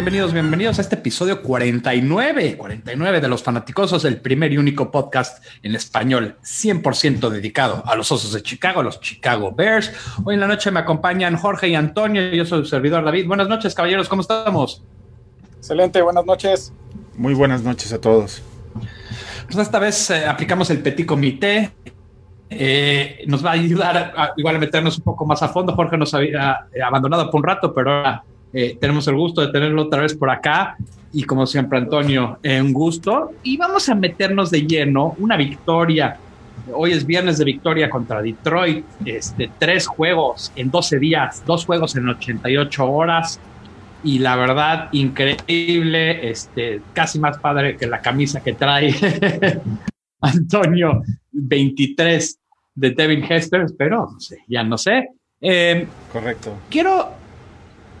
Bienvenidos, bienvenidos a este episodio 49, 49 de Los Fanaticosos, el primer y único podcast en español 100% dedicado a los Osos de Chicago, a los Chicago Bears. Hoy en la noche me acompañan Jorge y Antonio, yo soy su servidor David. Buenas noches, caballeros, ¿cómo estamos? Excelente, buenas noches. Muy buenas noches a todos. Pues esta vez eh, aplicamos el Petit Comité, eh, nos va a ayudar a, igual a meternos un poco más a fondo. Jorge nos había eh, abandonado por un rato, pero ahora eh, tenemos el gusto de tenerlo otra vez por acá. Y como siempre, Antonio, eh, un gusto. Y vamos a meternos de lleno. Una victoria. Hoy es viernes de victoria contra Detroit. Este, tres juegos en 12 días, dos juegos en 88 horas. Y la verdad, increíble. Este, casi más padre que la camisa que trae Antonio 23 de Devin Hester, pero no sé, ya no sé. Eh, Correcto. Quiero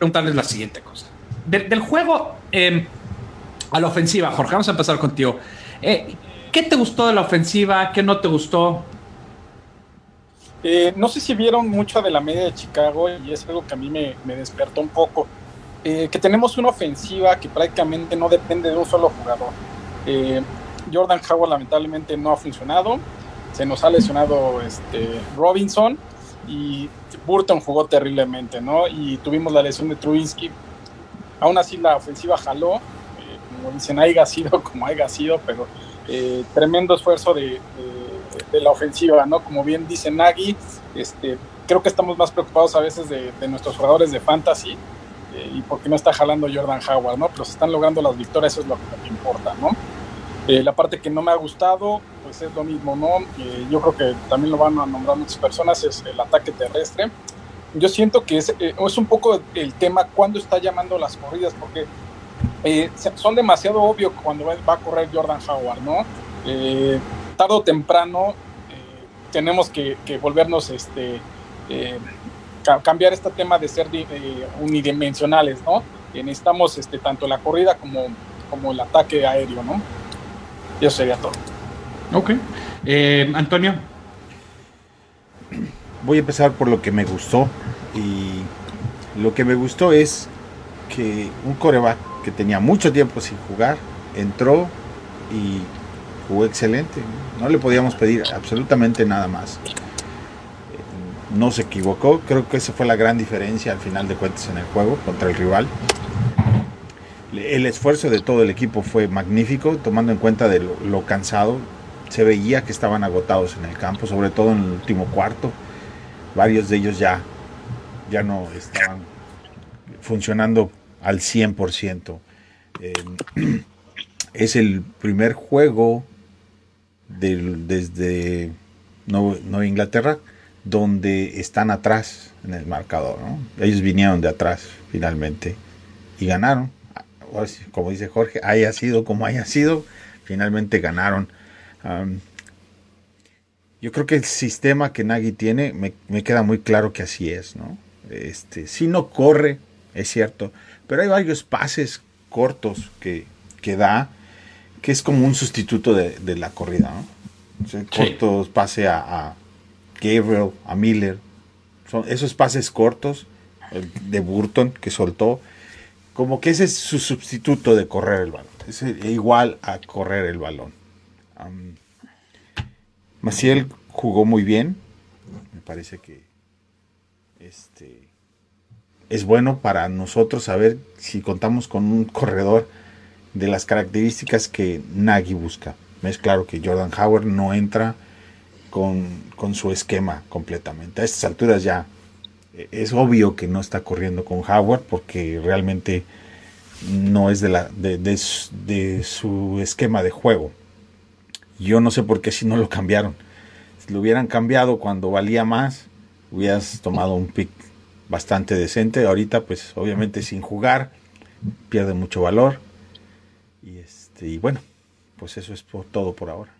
preguntarles la siguiente cosa. del juego em, a la ofensiva, Jorge, vamos a empezar contigo. Eh, ¿Qué te gustó de la ofensiva? ¿Qué no te gustó? Eh, no sé si vieron mucho de la media de Chicago y es algo que a mí me, despertó un poco. Eh, que tenemos una ofensiva que prácticamente no depende de un solo jugador. Jordan Howard lamentablemente no ha funcionado. Se nos ha lesionado este, Robinson y Burton jugó terriblemente, ¿no? Y tuvimos la lesión de Trubinsky. Aún así la ofensiva jaló, eh, como dicen, haya sido como haya sido, pero eh, tremendo esfuerzo de, la ofensiva, ¿no? Como bien dice Nagy, este, creo que estamos más preocupados a veces de, nuestros jugadores de fantasy eh, y porque no está jalando Jordan Howard, ¿no? Pero se están logrando las victorias, eso es lo que importa, ¿no? La parte que no me ha gustado, pues es lo mismo, ¿no? yo creo que también lo van a nombrar muchas personas, es el ataque terrestre. Yo siento que es, eh, es un poco el tema cuando está llamando las corridas, porque eh, son demasiado obvio cuando va, a correr Jordan Howard, ¿no? Eh, tarde o temprano tenemos que, volvernos, este, cambiar este tema de ser unidimensionales, ¿no? necesitamos este, tanto la corrida como, como el ataque aéreo, ¿no? Eso sería todo. Ok. Eh, Antonio. Voy a empezar por lo que me gustó. Y lo que me gustó es que un coreback que tenía mucho tiempo sin jugar entró y jugó excelente. No le podíamos pedir absolutamente nada más. No se equivocó. Creo que esa fue la gran diferencia al final de cuentas en el juego contra el rival. El esfuerzo de todo el equipo fue magnífico, tomando en cuenta de lo, cansado. Se veía que estaban agotados en el campo, sobre todo en el último cuarto. Varios de ellos ya, ya no estaban funcionando al 100%. Eh, es el primer juego desde Nueva Inglaterra donde están atrás en el marcador. Ellos vinieron de atrás finalmente y ganaron como dice Jorge, haya sido como haya sido, finalmente ganaron. yo creo que el sistema que Nagy tiene, me, queda muy claro que así es, ¿no? Este, si no corre, es cierto, pero hay varios pases cortos que, que da, que es como un sustituto de, la corrida, ¿no? Cortos, pase a, a, Gabriel, a Miller, son esos pases cortos, el de Burton que soltó, como que ese es su sustituto de correr el balón. Es igual a correr el balón. Maciel jugó muy bien. Me parece que este es bueno para nosotros saber si contamos con un corredor de las características que Nagy busca. Es claro que Jordan Howard no entra con, con su esquema completamente. A estas alturas ya es obvio que no está corriendo con Howard porque realmente no es de, la, de, su esquema de juego. Yo no sé por qué si no lo cambiaron. Si lo hubieran cambiado cuando valía más, hubieras tomado un pick bastante decente. Ahorita, pues obviamente sin jugar, pierde mucho valor. Y, este, y bueno, pues eso es todo por ahora.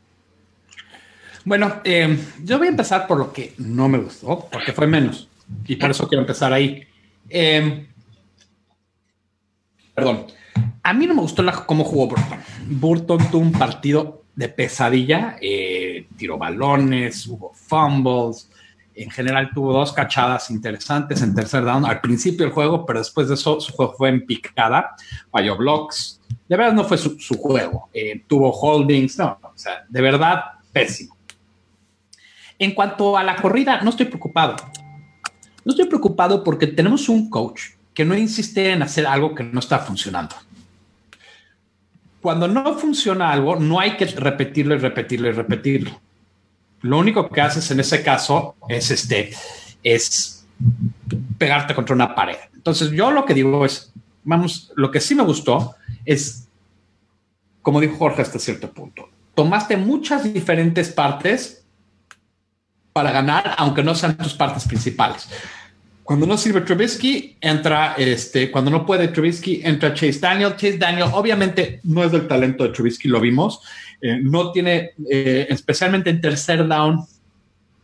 Bueno, eh, yo voy a empezar por lo que no me gustó, porque fue menos. Y por eso quiero empezar ahí. Eh, perdón. A mí no me gustó cómo jugó Burton. Burton tuvo un partido de pesadilla, eh, tiró balones, hubo fumbles. En general tuvo dos cachadas interesantes en tercer down al principio del juego, pero después de eso su juego fue en picada, falló blocks. De verdad no fue su, juego. Eh, tuvo holdings, no, o sea, de verdad pésimo. En cuanto a la corrida, no estoy preocupado. No estoy preocupado porque tenemos un coach que no insiste en hacer algo que no está funcionando cuando no funciona algo, no hay que repetirlo y repetirlo y repetirlo. Lo único que haces en ese caso es este, es pegarte contra una pared. Entonces yo lo que digo es, vamos, lo que sí me gustó es, como dijo Jorge hasta cierto punto, tomaste muchas diferentes partes para ganar, aunque no sean tus partes principales. Cuando no sirve Trubisky, entra este, cuando no puede Trubisky, entra Chase Daniel. Chase Daniel, obviamente, no es del talento de Trubisky, lo vimos. Eh, no tiene, eh, especialmente en tercer down,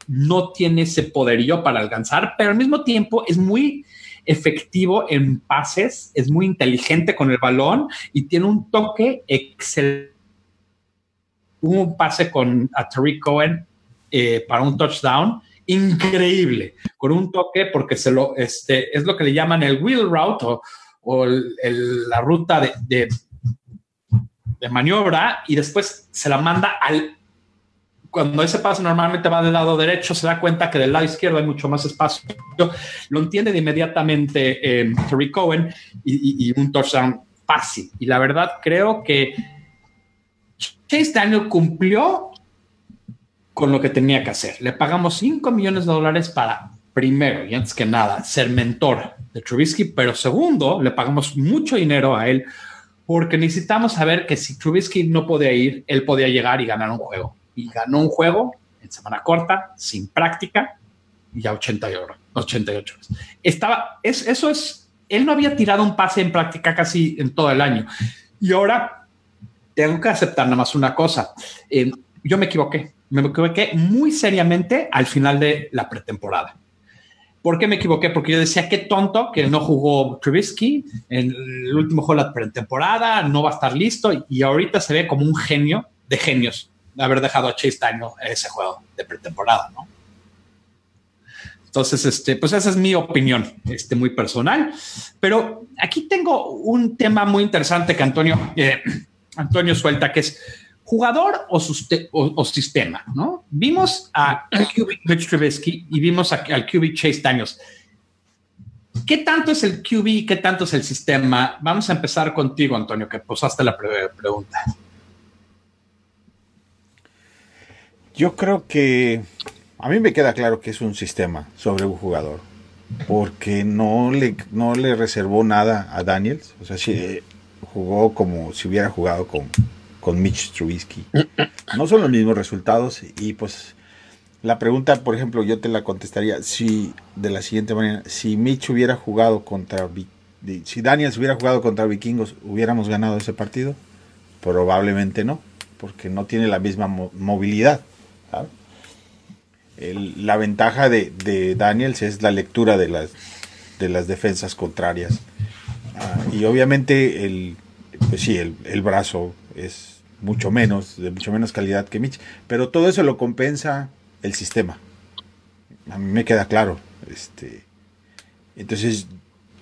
no tiene ese poderío para alcanzar, pero al mismo tiempo es muy efectivo en pases, es muy inteligente con el balón y tiene un toque excelente. Un pase con a Tariq Cohen eh, para un touchdown increíble, con un toque, porque se lo, este, es lo que le llaman el wheel route o, la ruta de, maniobra, y después se la manda al. Cuando ese pase normalmente va del lado derecho, se da cuenta que del lado izquierdo hay mucho más espacio. Lo entiende de inmediatamente eh, Terry Cohen y, y un touchdown fácil. Y la verdad, creo que Chase Daniel cumplió con lo que tenía que hacer. Le pagamos 5 millones de dólares para, primero y antes que nada, ser mentor de Trubisky, pero segundo, le pagamos mucho dinero a él porque necesitamos saber que si Trubisky no podía ir, él podía llegar y ganar un juego. Y ganó un juego en semana corta, sin práctica, y a 88, 88 horas. Estaba, es, eso es, él no había tirado un pase en práctica casi en todo el año. Y ahora tengo que aceptar nada más una cosa. Yo me equivoqué me equivoqué muy seriamente al final de la pretemporada. ¿Por qué me equivoqué? Porque yo decía, qué tonto que no jugó Trubisky en el último juego de la pretemporada, no va a estar listo y ahorita se ve como un genio de genios de haber dejado a Chase Daniel ese juego de pretemporada, ¿no? Entonces, este, pues esa es mi opinión, este, muy personal. Pero aquí tengo un tema muy interesante que Antonio, eh, Antonio suelta, que es jugador o, sistema, ¿no? Vimos a QB Mitch Trubisky y vimos al QB Chase Daniels. ¿Qué tanto es el QB y qué tanto es el sistema? Vamos a empezar contigo, Antonio, que posaste la pregunta. Yo creo que a mí me queda claro que es un sistema sobre un jugador, porque no le, no le reservó nada a Daniels, o sea, si eh, jugó como si hubiera jugado con, con Mitch Trubisky. No son los mismos resultados y pues la pregunta, por ejemplo, yo te la contestaría si de la siguiente manera, si Mitch hubiera jugado contra si Daniels hubiera jugado contra Vikingos, ¿hubiéramos ganado ese partido? Probablemente no, porque no tiene la misma movilidad. la ventaja de, Daniels es la lectura de las, de las defensas contrarias. Ah, y obviamente el, pues sí, el, el brazo es mucho menos, de mucho menos calidad que Mitch, pero todo eso lo compensa el sistema. A mí me queda claro. Este, entonces,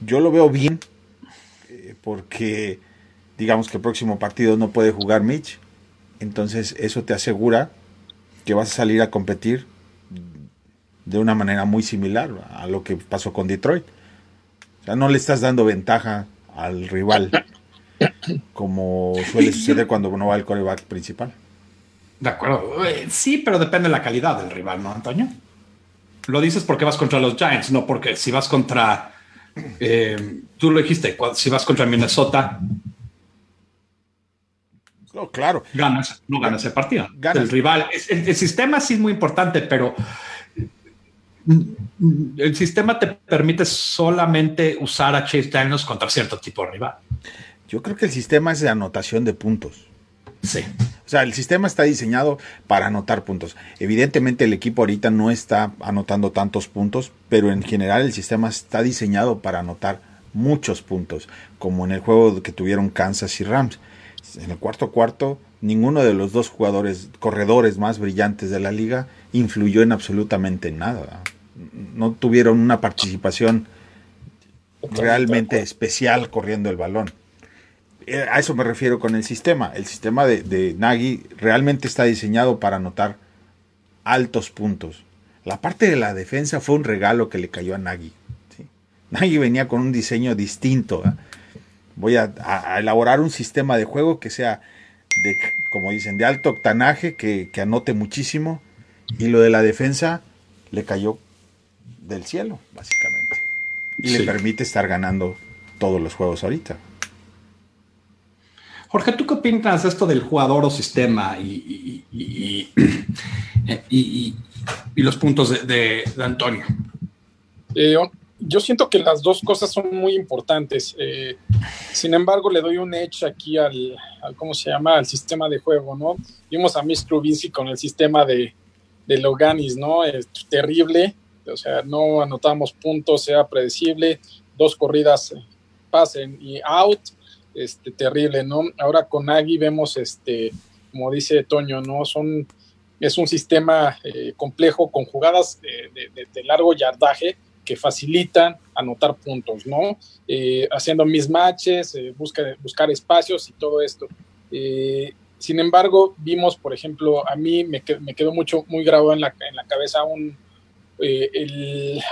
yo lo veo bien, eh, porque digamos que el próximo partido no puede jugar Mitch, entonces eso te asegura que vas a salir a competir de una manera muy similar a lo que pasó con Detroit. O sea, no le estás dando ventaja al rival como suele suceder cuando no va el coreback principal. De acuerdo. Eh, sí, pero depende de la calidad del rival, ¿no, Antonio? Lo dices porque vas contra los Giants, no porque si vas contra. Eh, tú lo dijiste, si vas contra Minnesota. No, claro. Ganas, no ganas el partido. El rival. El, el, sistema sí es muy importante, pero el sistema te permite solamente usar a Chase Daniels contra cierto tipo de rival. Yo creo que el sistema es de anotación de puntos. Sí. O sea, el sistema está diseñado para anotar puntos. Evidentemente el equipo ahorita no está anotando tantos puntos, pero en general el sistema está diseñado para anotar muchos puntos, como en el juego que tuvieron Kansas y Rams. En el cuarto cuarto, ninguno de los dos jugadores, corredores más brillantes de la liga, influyó en absolutamente nada. No tuvieron una participación realmente especial corriendo el balón. Eh, a eso me refiero con el sistema. El sistema de, de Nagy realmente está diseñado para anotar altos puntos. La parte de la defensa fue un regalo que le cayó a Nagy. Nagy venía con un diseño distinto. Voy a, elaborar un sistema de juego que sea, de, como dicen, de alto octanaje, que, anote muchísimo. Y lo de la defensa le cayó del cielo, básicamente. Y le permite estar ganando todos los juegos ahorita. Jorge, ¿tú qué opinas esto del jugador o sistema y, y, los puntos de, Antonio? Eh, yo siento que las dos cosas son muy importantes. Eh, sin embargo, le doy un edge aquí al, ¿cómo se llama? Al sistema de juego, ¿no? Vimos a Miss Vinci con el sistema de, de Loganis, ¿no? Es terrible. O sea, no anotamos puntos, sea predecible. Dos corridas pasen y out este, terrible, ¿no? Ahora con Agui vemos, este, como dice Toño, ¿no? Son, es un sistema eh, complejo con jugadas de, largo yardaje que facilitan anotar puntos, ¿no? Eh, haciendo mismatches, eh, busca, buscar espacios y todo esto. sin embargo, vimos, por ejemplo, a mí me, me quedó mucho, muy grabado en la, en la cabeza un,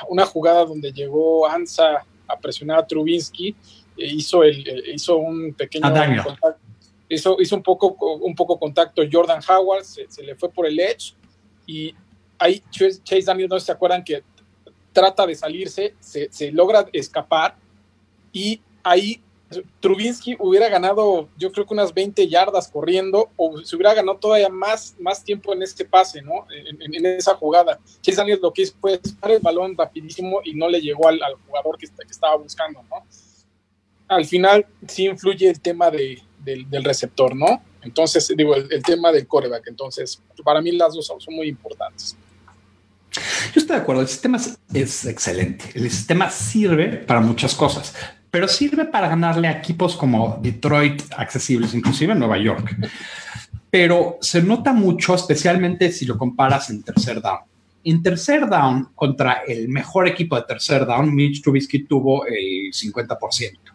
una jugada donde llegó Ansa a presionar a Trubinsky hizo, el, hizo un pequeño contacto, hizo, hizo un, poco, un poco contacto Jordan Howard, se, le fue por el edge y ahí Chase Daniel, no se acuerdan que trata de salirse, se, se logra escapar y ahí Trubinsky hubiera ganado, yo creo que unas 20 yardas corriendo, o se hubiera ganado todavía más, más tiempo en este pase, ¿no? En, esa jugada. Chase Daniel lo que hizo fue el balón rapidísimo y no le llegó al, al jugador que, que, estaba buscando, ¿no? Al final sí influye el tema del, receptor, ¿no? Entonces, digo, el, tema del coreback. Entonces, para mí las dos son muy importantes. Yo estoy de acuerdo, el sistema es, excelente. El sistema sirve para muchas cosas, pero sirve para ganarle a equipos como Detroit accesibles, inclusive en Nueva York. Pero se nota mucho, especialmente si lo comparas en tercer down. En tercer down, contra el mejor equipo de tercer down, Mitch Trubisky tuvo el 50%.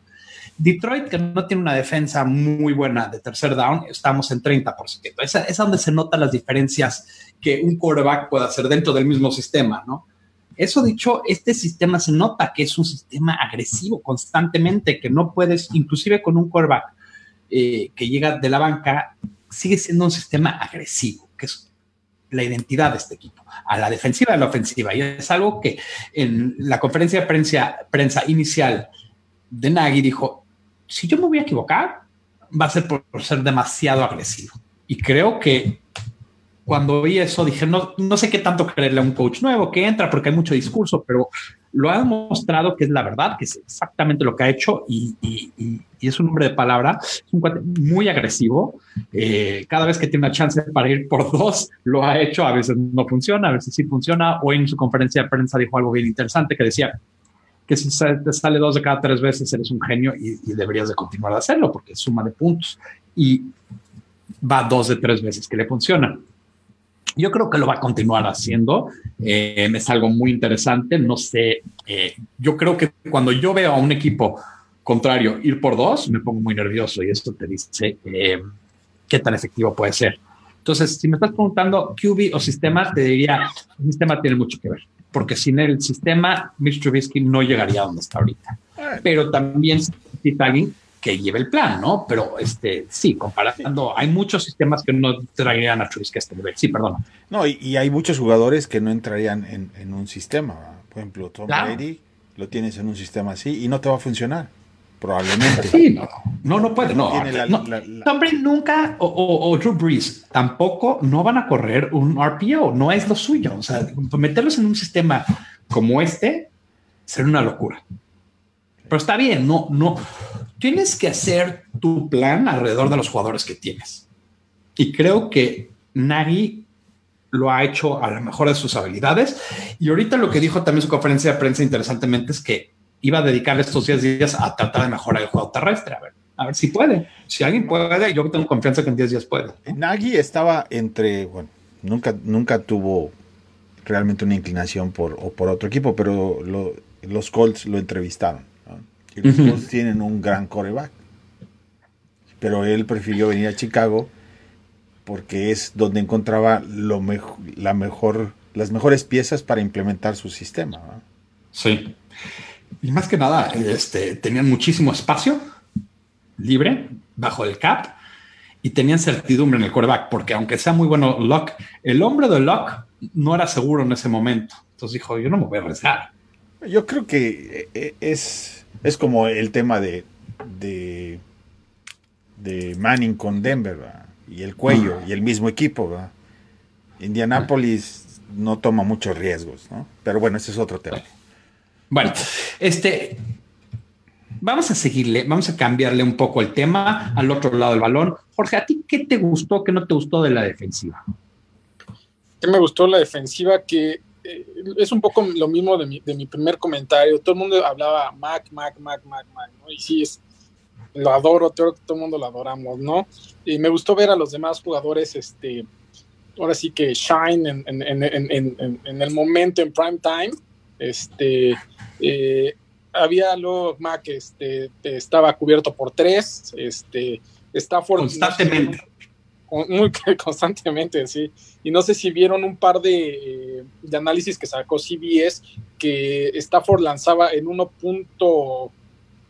Detroit, que no tiene una defensa muy buena de tercer down, estamos en 30%. Es, es donde se notan las diferencias que un quarterback puede hacer dentro del mismo sistema, ¿no? Eso dicho, este sistema se nota que es un sistema agresivo constantemente, que no puedes, inclusive con un quarterback eh, que llega de la banca, sigue siendo un sistema agresivo, que es la identidad de este equipo, a la defensiva y a la ofensiva. Y es algo que en la conferencia de prensa, prensa inicial de Nagy dijo, si yo me voy a equivocar, va a ser por, ser demasiado agresivo. Y creo que cuando vi eso dije, no, no sé qué tanto creerle a un coach nuevo que entra porque hay mucho discurso, pero lo ha demostrado que es la verdad, que es exactamente lo que ha hecho y, es un hombre de palabra, es un muy agresivo. Eh, cada vez que tiene una chance para ir por dos, lo ha hecho. A veces no funciona, a veces sí funciona. Hoy en su conferencia de prensa dijo algo bien interesante que decía, que si te sale dos de cada tres veces eres un genio y, deberías de continuar a hacerlo porque es suma de puntos y va dos de tres veces que le funciona. Yo creo que lo va a continuar haciendo. Eh, es algo muy interesante. No sé, eh, yo creo que cuando yo veo a un equipo contrario ir por dos, me pongo muy nervioso y esto te dice eh, qué tan efectivo puede ser. Entonces, si me estás preguntando QB o sistema, te diría, el sistema tiene mucho que ver porque sin el sistema, Mitch Trubisky no llegaría a donde está ahorita. Pero también necesita alguien que lleve el plan, ¿no? Pero este, sí, comparando, hay muchos sistemas que no traerían a Trubisky a este nivel. Sí, perdón. No, y, hay muchos jugadores que no entrarían en, un sistema. Por ejemplo, Tom Brady lo tienes en un sistema así y no te va a funcionar. Probablemente. Sí, no, no, no puede, no. Tom Brady nunca, o, Drew Brees, tampoco, no van a correr un RPO, no es lo suyo. O sea, meterlos en un sistema como este sería una locura. Pero está bien, no, no. Tienes que hacer tu plan alrededor de los jugadores que tienes. Y creo que Nagy lo ha hecho a la mejor de sus habilidades. Y ahorita lo que dijo también su conferencia de prensa interesantemente es que iba a dedicar estos 10 días a tratar de mejorar el juego terrestre. A ver, a ver si puede. Si alguien puede, yo tengo confianza que en 10 días puede. Nagy estaba entre, bueno, nunca, nunca tuvo realmente una inclinación por, o por otro equipo, pero los Colts lo entrevistaron. Y los Colts tienen un gran coreback. Pero él prefirió venir a Chicago porque es donde encontraba lo la mejor, las mejores piezas para implementar su sistema. Sí. Y más que nada, este, tenían muchísimo espacio libre bajo el cap y tenían certidumbre en el quarterback, porque aunque sea muy bueno Locke, el hombre de Locke no era seguro en ese momento. Entonces dijo, yo no me voy a arriesgar. Yo creo que eh, es, es como el tema de, de, de Manning con Denver y el cuello y el mismo equipo. ¿verdad? Indianapolis no toma muchos riesgos, ¿no? pero bueno, ese es otro tema. Bueno, este, vamos a seguirle, vamos a cambiarle un poco el tema al otro lado del balón. Jorge, ¿a ti qué te gustó, qué no te gustó de la defensiva? ¿Qué me gustó la defensiva? Que eh, es un poco lo mismo de mi, de mi, primer comentario. Todo el mundo hablaba Mac, Mac, Mac, Mac, Mac, ¿no? Y sí, es, lo adoro, creo que todo el mundo lo adoramos, ¿no? Y me gustó ver a los demás jugadores, este, ahora sí que shine en, en, en, en el momento, en prime time. Este, eh, había luego Mac, este, estaba cubierto por tres, este, Stafford. Constantemente. muy constantemente, sí. Y no sé si vieron un par de, de análisis que sacó CBS que Stafford lanzaba en 1.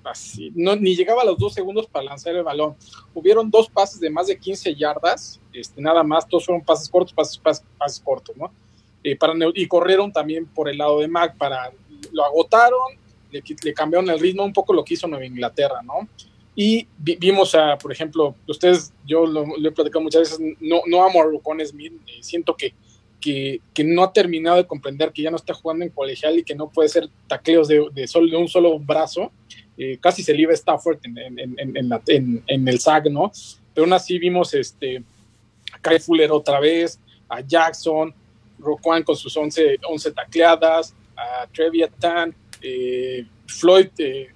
Así, no, ni llegaba a los dos segundos para lanzar el balón. Hubieron dos pases de más de 15 yardas, este, nada más, todos fueron pases cortos, pases, pases, cortos, ¿no? Eh, para, y corrieron también por el lado de Mac para lo agotaron, le, le, cambiaron el ritmo, un poco lo que hizo Nueva Inglaterra, ¿no? Y vimos, a, por ejemplo, ustedes, yo lo, he platicado muchas veces, no, no amo a Rocon Smith, eh, siento que, que, que, no ha terminado de comprender que ya no está jugando en colegial y que no puede ser tacleos de, de, solo, de un solo brazo. Eh, casi se libra Stafford en, en, en, en, el SAG, ¿no? Pero aún así vimos este, a Kai Fuller otra vez, a Jackson, Roquan con sus 11, 11 tacleadas, a Treviatan, eh, Floyd eh,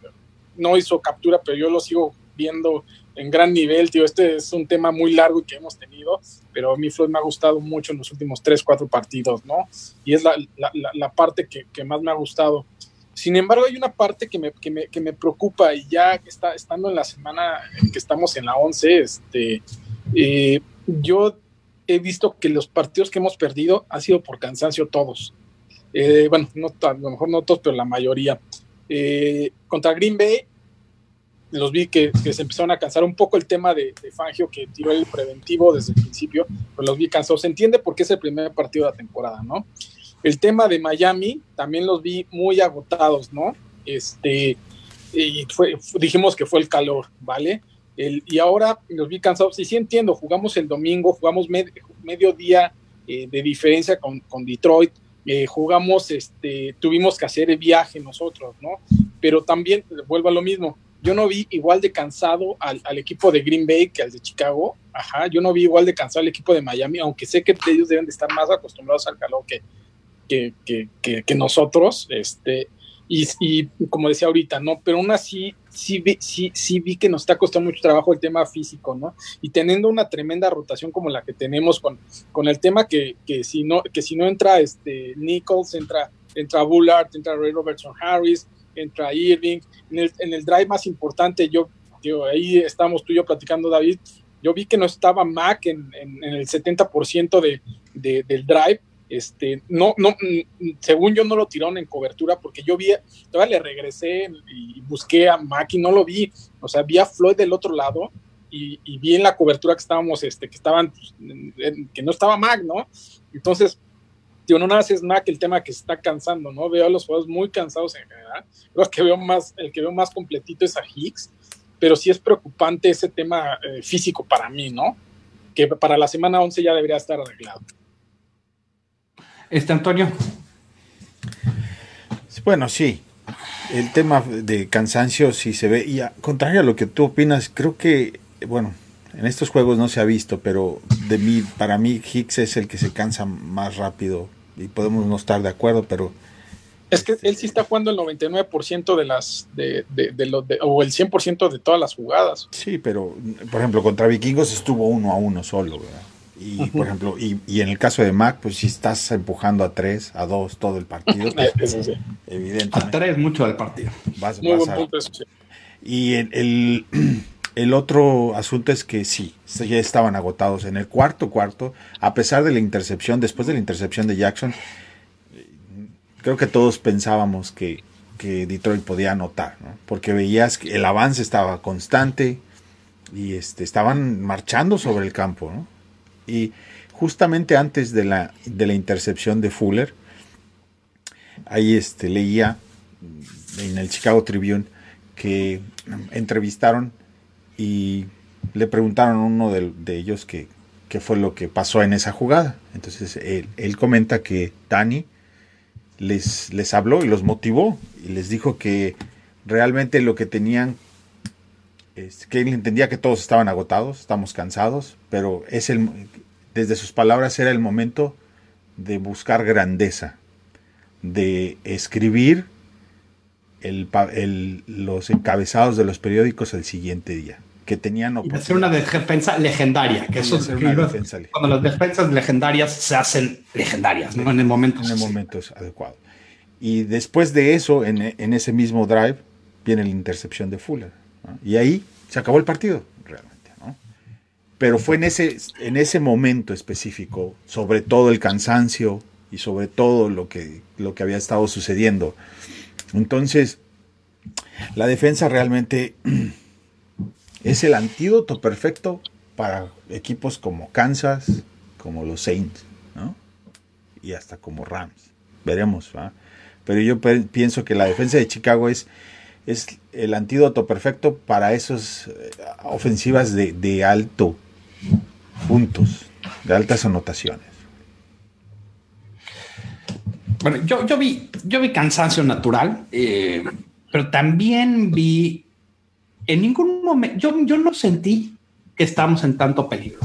no hizo captura, pero yo lo sigo viendo en gran nivel, tío. Este es un tema muy largo que hemos tenido, pero a mí Floyd me ha gustado mucho en los últimos 3, 4 partidos, ¿no? Y es la, la, la parte que, más me ha gustado. Sin embargo, hay una parte que me, que me, que me preocupa y ya está, estando en la semana en que estamos en la 11, este, eh, yo he visto que los partidos que hemos perdido han sido por cansancio todos. Eh, bueno, no, a lo mejor no todos, pero la mayoría. Eh, contra Green Bay, los vi que, se empezaron a cansar un poco el tema de, Fangio, que tiró el preventivo desde el principio, pero los vi cansados. Se entiende porque es el primer partido de la temporada, ¿no? El tema de Miami, también los vi muy agotados, ¿no? Este, y fue, dijimos que fue el calor, ¿vale? Y ahora los vi cansados. Y sí entiendo, jugamos el domingo, jugamos medio día eh, de diferencia con, con Detroit eh, jugamos, este, tuvimos que hacer el viaje nosotros, ¿no? Pero también, vuelvo a lo mismo, yo no vi igual de cansado al, equipo de Green Bay que al de Chicago, ajá, yo no vi igual de cansado al equipo de Miami, aunque sé que ellos deben de estar más acostumbrados al calor que, que, que, que nosotros, este, y, como decía ahorita, ¿no? Pero aún así, sí vi, sí, sí vi que nos está costando mucho trabajo el tema físico, ¿no? Y teniendo una tremenda rotación como la que tenemos con, con el tema que, que, si no, que si no entra este Nichols, entra, entra Bullard, entra Ray Robertson Harris, entra Irving. En el, drive más importante, yo, yo, ahí estamos tú y yo platicando, David, yo vi que no estaba Mac en, en, en el 70% de, de, del drive este, no, no, según yo no lo tiraron en cobertura porque yo vi, todavía le regresé y busqué a Mac y no lo vi, o sea, vi a Floyd del otro lado y, vi en la cobertura que estábamos, este, que estaban, pues, que no estaba Mac, ¿no? Entonces, Digo, no nada más es Mac el tema que se está cansando, ¿no? Veo a los jugadores muy cansados en general. Creo que veo más, el que veo más completito es a Higgs, pero sí es preocupante ese tema eh, físico para mí, ¿no? Que para la semana 11 ya debería estar arreglado. Este Antonio. Bueno, sí. El tema de cansancio sí se ve. Y a, contrario a lo que tú opinas, creo que, bueno, en estos juegos no se ha visto, pero de mí, para mí Hicks es el que se cansa más rápido. Y podemos no estar de acuerdo, pero. Es que él sí está jugando el 99% de las. De, de, de, lo, de o el 100% de todas las jugadas. Sí, pero, por ejemplo, contra Vikingos estuvo uno a uno solo, ¿verdad? Y, uh -huh. por ejemplo, y, y, en el caso de Mac, pues si estás empujando a tres, a dos todo el partido, pues, Eso sí. evidentemente. A tres mucho del partido. Vas, Muy vas buen a- punto eso, sí. Y el, el, el otro asunto es que sí, ya estaban agotados en el cuarto cuarto, a pesar de la intercepción, después de la intercepción de Jackson, creo que todos pensábamos que, que Detroit podía anotar, ¿no? porque veías que el avance estaba constante y este, estaban marchando sobre el campo. ¿no? Y justamente antes de la, de la intercepción de Fuller, ahí este, leía en el Chicago Tribune que entrevistaron y le preguntaron a uno de, de ellos que, qué fue lo que pasó en esa jugada. Entonces él, él comenta que Dani les, les habló y los motivó y les dijo que realmente lo que tenían es que él entendía que todos estaban agotados, estamos cansados, pero es el desde sus palabras era el momento de buscar grandeza, de escribir el, el- los encabezados de los periódicos el siguiente día, que tenían Y de hacer una defensa legendaria, que eso es defensa cuando las defensas legendarias se hacen legendarias, ¿no? En el momento. en el momento adecuado. Y después de eso, en, en ese mismo drive, viene la intercepción de Fuller. Y ahí se acabó el partido, realmente. ¿no? Pero fue en ese, en ese momento específico, sobre todo el cansancio y sobre todo lo que, lo que había estado sucediendo. Entonces, la defensa realmente es el antídoto perfecto para equipos como Kansas, como los Saints, ¿no? y hasta como Rams. Veremos, ¿va? Pero yo pienso que la defensa de Chicago es, es el antídoto perfecto para esas eh, ofensivas de, de alto puntos, de altas anotaciones. Bueno, yo, yo vi, yo vi cansancio natural, eh, pero también vi en ningún momento, yo, yo no sentí que estábamos en tanto peligro.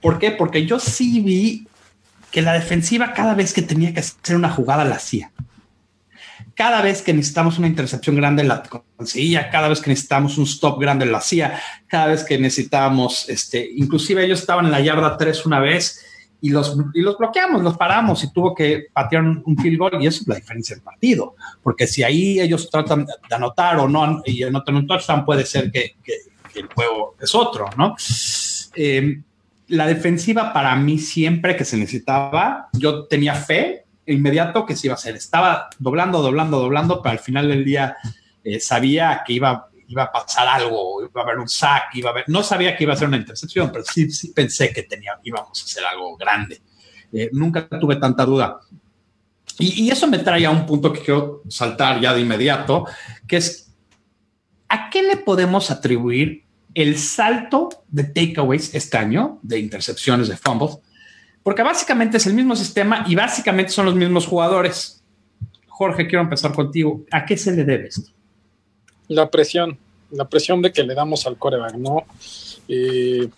¿Por qué? Porque yo sí vi que la defensiva cada vez que tenía que hacer una jugada la hacía. Cada vez que necesitamos una intercepción grande la conseguía, cada vez que necesitamos un stop grande lo hacía, cada vez que necesitábamos, este, inclusive ellos estaban en la yarda 3 una vez y los, y los bloqueamos, los paramos y tuvo que patear un, field goal y eso es la diferencia del partido, porque si ahí ellos tratan de anotar o no y anotan un touchdown puede ser que, que, que el juego es otro, ¿no? Eh, la defensiva para mí siempre que se necesitaba, yo tenía fe inmediato que se iba a hacer. Estaba doblando, doblando, doblando, pero al final del día eh, sabía que iba, a pasar algo, iba a haber un sack, iba a haber, no sabía que iba a ser una intercepción, pero sí, sí pensé que tenía, íbamos a hacer algo grande. Eh, nunca tuve tanta duda. Y, y, eso me trae a un punto que quiero saltar ya de inmediato, que es, ¿a qué le podemos atribuir el salto de takeaways este año, de intercepciones, de fumbles? Porque básicamente es el mismo sistema y básicamente son los mismos jugadores. Jorge, quiero empezar contigo. ¿A qué se le debe esto? La presión, la presión de que le damos al coreback, ¿no? Eh,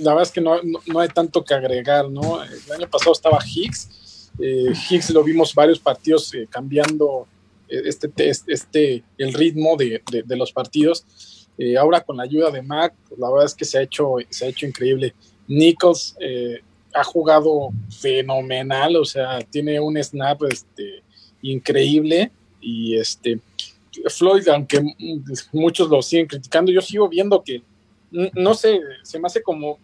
la verdad es que no, no, no, hay tanto que agregar, ¿no? El año pasado estaba Higgs. Eh, Higgs lo vimos varios partidos eh, cambiando este, este, este, el ritmo de, de, de los partidos. Eh, ahora con la ayuda de Mac, pues la verdad es que se ha hecho, se ha hecho increíble. Nichols eh, ha jugado fenomenal, o sea, tiene un snap este, increíble y este Floyd, aunque muchos lo siguen criticando, yo sigo viendo que, no sé, se me hace como,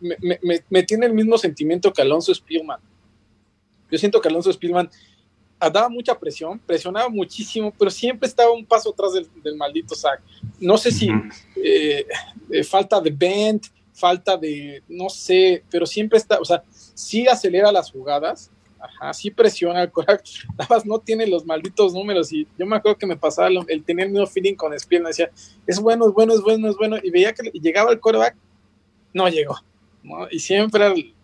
me, me, me tiene el mismo sentimiento que Alonso Spielman. Yo siento que Alonso Spielman daba mucha presión, presionaba muchísimo, pero siempre estaba un paso atrás del, del maldito sack. No sé si eh, eh, falta de bend, falta de, no sé, pero siempre está, o sea, sí acelera las jugadas, sí presiona el coreback. Nada más no tiene los malditos números. Y yo me acuerdo que me pasaba el tener el mismo feeling con Spielman. Decía, es bueno, es bueno, es bueno, es bueno. Y veía que llegaba el coreback, no llegó. ¿no? Y siempre el,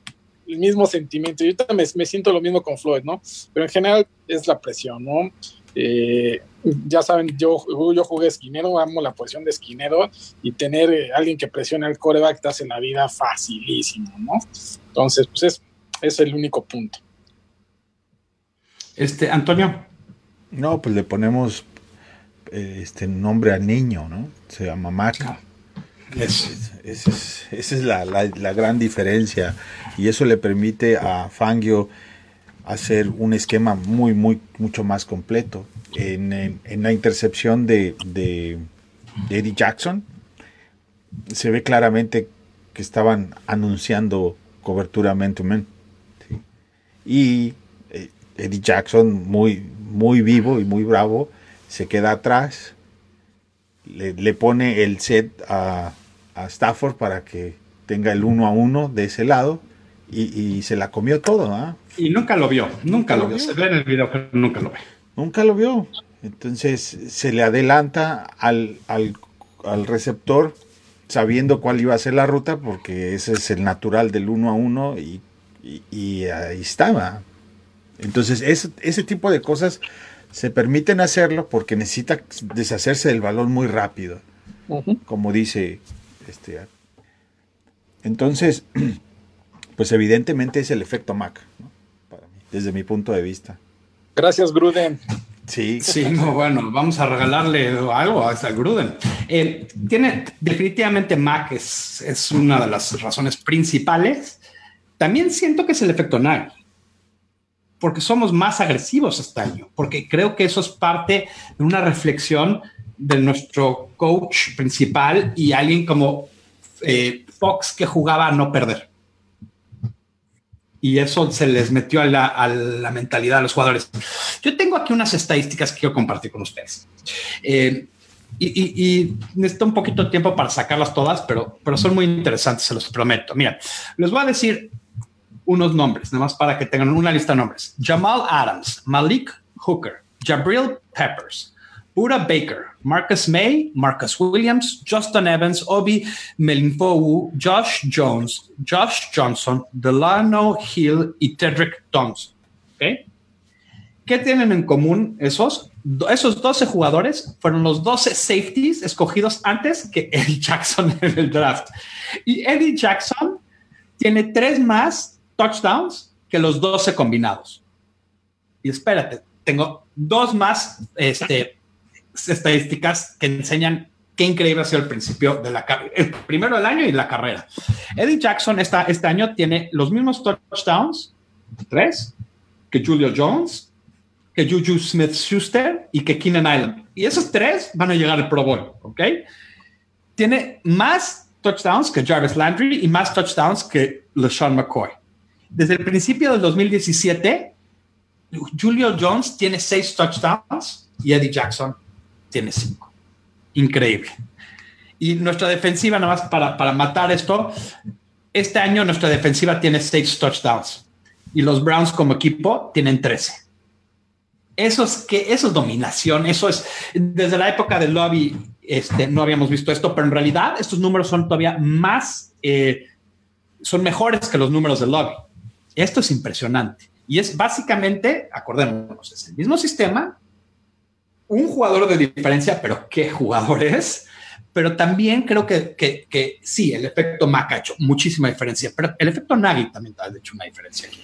mismo sentimiento. Yo también me, siento lo mismo con Floyd, ¿no? Pero en general es la presión, ¿no? Eh, ya saben, yo, yo jugué esquinero, amo la posición de esquinero y tener eh, alguien que presione al coreback te hace la vida facilísimo, ¿no? Entonces, pues es, es el único punto. Este, Antonio. No, pues le ponemos eh, este nombre al niño, ¿no? Se llama Mac. Esa es, la, gran diferencia y eso le permite a Fangio hacer un esquema muy, muy, mucho más completo. En, la intercepción de, de, Eddie Jackson se ve claramente que estaban anunciando cobertura man-to-man. Y eh, Eddie Jackson, muy, muy vivo y muy bravo, se queda atrás, le, pone el set a, Stafford para que tenga el uno a uno de ese lado y, se la comió todo. ¿ah? Y nunca lo vio, nunca, lo, vio. Se ve en el video que nunca lo ve. Nunca lo vio. Entonces se le adelanta al, al receptor sabiendo cuál iba a ser la ruta, porque ese es el natural del uno a uno y, ahí estaba. Entonces, ese, tipo de cosas se permiten hacerlo porque necesita deshacerse del balón muy rápido, como dice este. Entonces, pues evidentemente es el efecto Mac, desde mi punto de vista. Gracias, Gruden. Sí. Sí, bueno, vamos a regalarle algo a Gruden. Eh, tiene definitivamente Mac es, es, una de las razones principales. También siento que es el efecto Nagy, porque somos más agresivos este año, porque creo que eso es parte de una reflexión de nuestro coach principal y alguien como eh, Fox que jugaba a no perder y eso se les metió a la, mentalidad de los jugadores. Yo tengo aquí unas estadísticas que quiero compartir con ustedes. Eh, y, necesito un poquito de tiempo para sacarlas todas, pero, pero son muy interesantes, se los prometo. Mira, les voy a decir unos nombres, nada más para que tengan una lista de nombres. Jamal Adams, Malik Hooker, Jabril Peppers, Buda Baker, Marcus May, Marcus Williams, Justin Evans, Obi Melinfou, Josh Jones, Josh Johnson, Delano Hill y Tedrick Thompson. ¿Qué tienen en común esos? Esos 12 jugadores fueron los 12 safeties escogidos antes que Eddie Jackson en el draft. Y Eddie Jackson tiene tres más touchdowns que los 12 combinados. Y espérate, tengo dos más este, estadísticas que enseñan qué increíble ha sido el principio de la el primero del año y la carrera. Eddie Jackson esta, este año tiene los mismos touchdowns, tres, que Julio Jones, que Juju Smith Schuster y que Keenan Island. Y esos tres van a llegar al Pro Bowl, ¿ok? Tiene más touchdowns que Jarvis Landry y más touchdowns que LeSean McCoy. Desde el principio del 2017, Julio Jones tiene seis touchdowns y Eddie Jackson tiene cinco. Increíble. Y nuestra defensiva, nada más para, para matar esto, este año nuestra defensiva tiene seis touchdowns y los Browns como equipo tienen 13. Eso es que eso es dominación, eso es desde la época del lobby, este, no habíamos visto esto, pero en realidad estos números son todavía más, eh, son mejores que los números del lobby. Esto es impresionante y es básicamente, acordémonos, es el mismo sistema, un jugador de diferencia, pero qué jugador es. Pero también creo que, que, sí, el efecto Mac ha hecho muchísima diferencia, pero el efecto Nagy también ha hecho una diferencia aquí.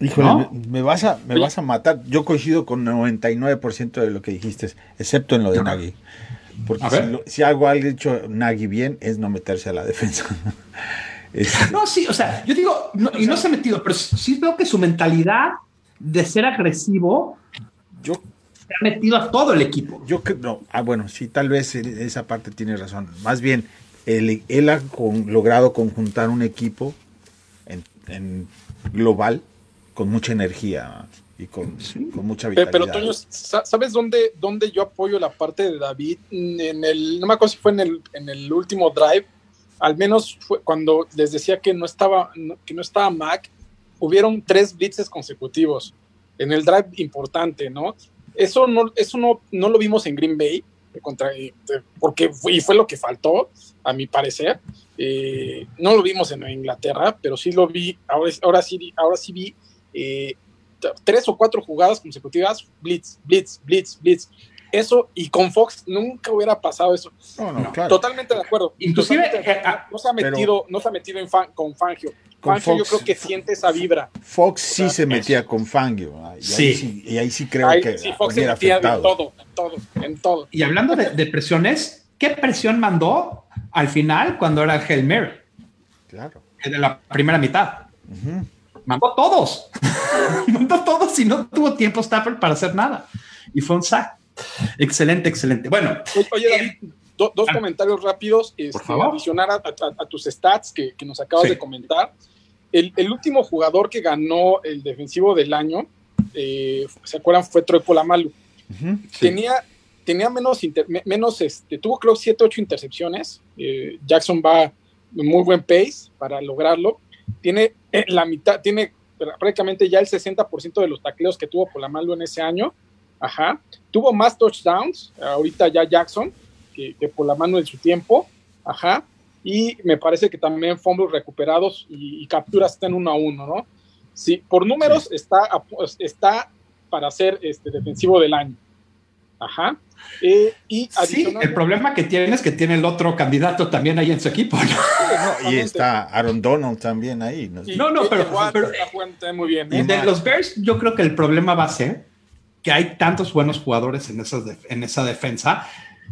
Híjole, me, vas a, me vas a matar. Yo coincido con 99% de lo que dijiste, excepto en lo de Nagy. Porque si, algo ha hecho Nagy bien es no meterse a la defensa. No, sí, o sea, yo digo, y no se ha metido, pero sí veo que su mentalidad de ser agresivo. Yo ha metido a todo el equipo. Yo creo, no, ah, bueno, sí, tal vez esa parte tiene razón. Más bien, él, él ha logrado conjuntar un equipo en, global con mucha energía y con, mucha vitalidad. Pero, Toño, ¿sabes dónde, dónde yo apoyo la parte de David? En el, no me acuerdo si fue en el, en el último drive, al menos fue cuando les decía que no estaba, que no estaba Mac, hubieron tres blitzes consecutivos en el drive importante, ¿no? Eso no, eso no, no lo vimos en Green Bay, contra, porque fue, y fue lo que faltó, a mi parecer. Eh, no lo vimos en Inglaterra, pero sí lo vi, ahora, ahora, sí, ahora sí vi eh, tres o cuatro jugadas consecutivas, blitz, blitz, blitz, blitz. Eso, y con Fox nunca hubiera pasado eso. No, no, claro. Totalmente de acuerdo. Inclusive, de eh, acuerdo. no se ha metido, no se ha metido en fan- con Fangio. Con Fangio yo Fox- creo que siente esa vibra. Fox sí sea, se metía con Fangio. ah, Y, Sí. ahí sí, y ahí sí creo Ahí, que sí, Fox se hubiera metía en afectado. todo, en todo, en todo. Y hablando de, de presiones, ¿qué presión mandó al final cuando era el Hail Mary? Claro. En la primera mitad. Mandó todos. mandó todos y no tuvo tiempo Stafford para hacer nada. Y fue un sack. Excelente, excelente. Bueno, Oye, Oye, David, do- dos comentarios rápidos. Este, Por favor. Adicionar a, a- a tus stats que, que nos acabas Sí. de comentar. El, el último jugador que ganó el defensivo del año, eh, ¿se acuerdan? Fue Troy Polamalu. Tenía, tenía menos, inter- menos este, tuvo creo 7, 8 intercepciones. Eh, Jackson va en muy buen pace para lograrlo. Tiene eh, la mitad, tiene prácticamente ya el 60% de los tacleos que tuvo Polamalu en ese año. Ajá. Tuvo más touchdowns, ahorita ya Jackson, que, que Polamalu en su tiempo. Ajá. Y me parece que también fumbles recuperados y, y capturas están uno a uno, ¿no? Sí, por números está, a- está para ser este defensivo del año. Ajá. Eh, y sí, el problema que tiene es que tiene el otro candidato también ahí en su equipo. ¿no? No, y está Aaron Donald también ahí. ¿no? Y No, no, pero- pero- está jugando también muy bien. Y ¿eh? de los Bears, yo creo que el problema va a ser que hay tantos buenos jugadores en, esas en esa defensa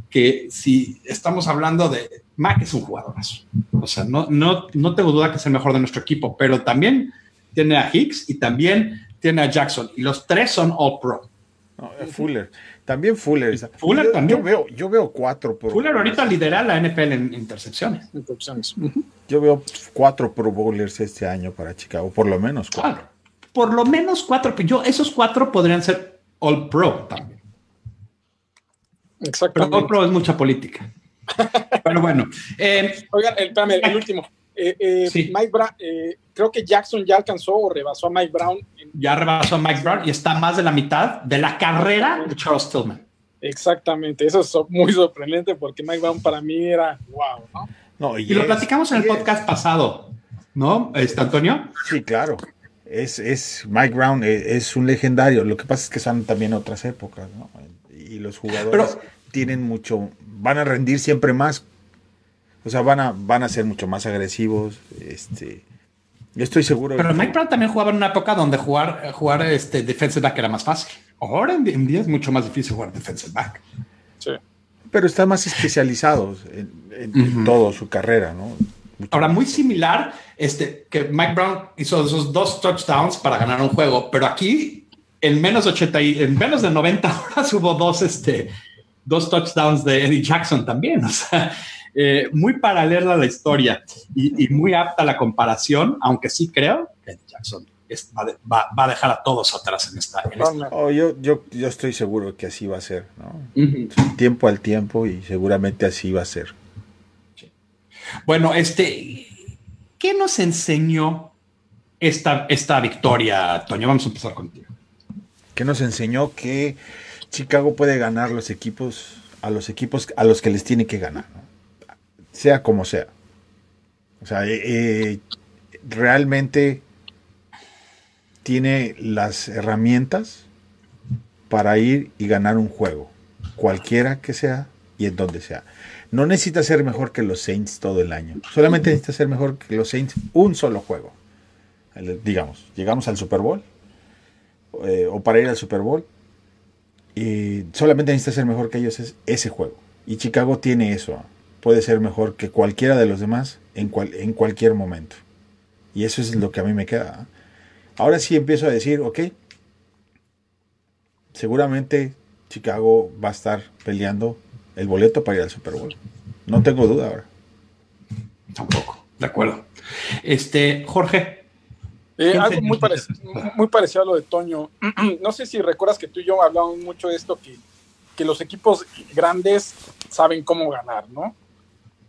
que si estamos hablando de Mac es un jugadorazo. O sea, no, no, no tengo duda que es el mejor de nuestro equipo, pero también tiene a Hicks y también tiene a Jackson. Y los tres son All Pro. No, eh, Fuller. También Fuller. Fuller yo, también. Yo veo, yo veo cuatro Pro Fuller ahorita lidera la NFL en intercepciones. Intercepciones. Yo veo cuatro Pro Bowlers este año para Chicago, por lo menos cuatro. Por lo menos cuatro. Yo, esos cuatro podrían ser All Pro también. Pero Exactamente. All Pro es mucha política. Pero bueno, eh, Oigan, el, espérame, el último. Eh, eh, Sí. Mike Brown, eh, creo que Jackson ya alcanzó o rebasó a Mike Brown. en- ya rebasó a Mike Brown y está más de la mitad de la carrera de Charles Tillman. exactamente, eso es muy sorprendente porque Mike Brown para mí era wow, ¿no? Y No, lo es- platicamos en el y es- podcast pasado, ¿no? Este, Antonio. Sí, claro. Es, es Mike Brown es, es un legendario. Lo que pasa es que son también otras épocas, ¿no? Y los jugadores Pero- tienen mucho, van a rendir siempre más. O sea, van a, van a ser mucho más agresivos. Este, yo estoy seguro. Pero que- Mike Brown también jugaba en una época donde jugar, jugar este defensive back era más fácil. Ahora en, en día es mucho más difícil jugar defensive back. Sí. pero está más especializados en, en- en todo su carrera, ¿no? Mucho Ahora, muy similar, este, que Mike Brown hizo esos dos touchdowns para ganar un juego, pero aquí en menos, 80 y, en menos de 90 horas hubo dos, este, dos touchdowns de Eddie Jackson también. O sea, eh, muy paralela a la historia y, y muy apta a la comparación, aunque sí creo que Eddie Jackson es- va, de- va- va a dejar a todos atrás en esta. en esta-. Oh, yo, yo, yo estoy seguro que así va a ser, ¿no? Ujú. Tiempo al tiempo y seguramente así va a ser. Bueno, este, ¿qué nos enseñó esta, esta victoria, Toño? Vamos a empezar contigo. que nos enseñó que Chicago puede ganar los equipos a los equipos a los que les tiene que ganar, sea como sea. O sea, eh, eh, realmente tiene las herramientas para ir y ganar un juego, cualquiera que sea y en donde sea. No necesita ser mejor que los Saints todo el año. Solamente necesita ser mejor que los Saints un solo juego. Digamos, llegamos al Super Bowl eh, o para ir al Super Bowl. Y solamente necesita ser mejor que ellos es ese juego. Y Chicago tiene eso. Puede ser mejor que cualquiera de los demás en, cual- en cualquier momento. Y eso es lo que a mí me queda. Ahora sí empiezo a decir, ok, seguramente Chicago va a estar peleando el boleto para ir al Super Bowl. No tengo duda ahora. Tampoco, de acuerdo. Este, Jorge. Eh, ¿Qué algo muy, parec- muy parecido a lo de Toño. no sé si recuerdas que tú y yo hablamos mucho de esto, que, que los equipos grandes saben cómo ganar, ¿no?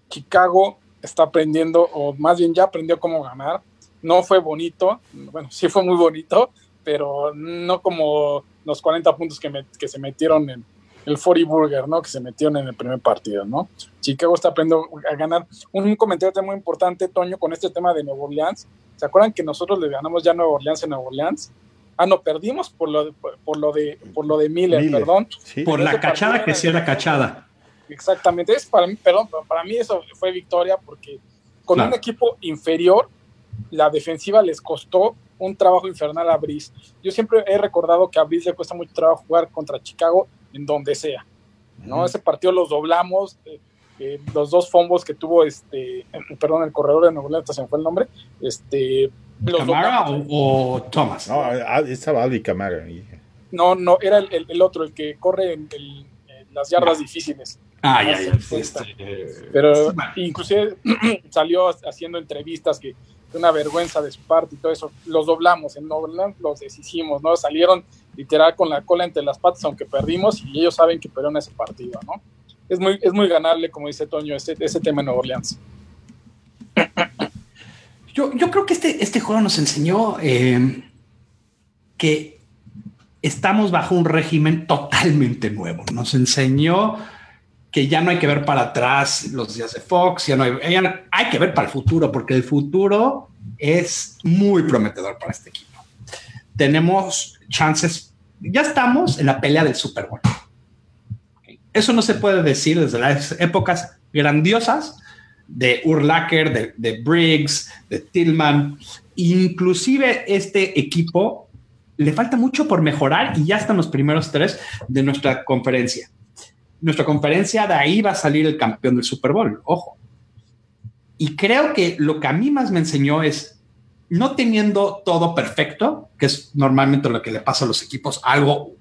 Chicago está aprendiendo, o más bien ya aprendió cómo ganar. no fue bonito, bueno, sí fue muy bonito, pero no como los 40 puntos que, que se metieron en el 40 Burger, ¿no? Que se metieron en el primer partido, ¿no? Chicago está aprendiendo a ganar. Un comentario muy importante, Toño, con este tema de Nuevo Orleans. ¿Se acuerdan que nosotros le ganamos ya Nueva Orleans en Nueva Orleans? Ah, no, perdimos por lo de, por, lo de, por lo de Miller, perdón. Por la cachada que sí era cachada. Exactamente, es para mí, perdón, para mí eso fue victoria porque con un equipo inferior, la defensiva les costó un trabajo infernal a Brice. Yo siempre he recordado que a Brice le cuesta mucho trabajo jugar contra Chicago en donde sea. ¿no? Ese partido los doblamos, eh, eh, los dos fombos que tuvo, este, perdón, el corredor de Nuevo León, se me fue el nombre, este, ¿Camara o, Thomas? No, ah, estaba Aldi Camara. No, no, era el, el, otro, el que corre en, las yardas difíciles. Ah, ya, ya. Este, pero inclusive salió haciendo entrevistas que una vergüenza de su parte y todo eso. Los doblamos, en Noveland los deshicimos, ¿no? Salieron literal con la cola entre las patas, aunque perdimos, y ellos saben que perdieron ese partido, ¿no? Es muy, es muy ganable, como dice Toño, ese, ese tema en Nueva Orleans. Yo, creo que este, este juego nos enseñó eh, que estamos bajo un régimen totalmente nuevo. Nos enseñó que ya no hay que ver para atrás los días de Fox, ya no hay, hay que ver para el futuro, porque el futuro es muy prometedor para este equipo. Tenemos chances, ya estamos en la pelea del Super Bowl. Eso no se puede decir desde las épocas grandiosas de Urlacher, de, de Briggs, de Tillman. Inclusive este equipo le falta mucho por mejorar y ya están los primeros tres de nuestra conferencia. Nuestra conferencia de ahí va a salir el campeón del Super Bowl, ojo. Y creo que lo que a mí más me enseñó es, no teniendo todo perfecto, que es normalmente lo que le pasa a los equipos, algo,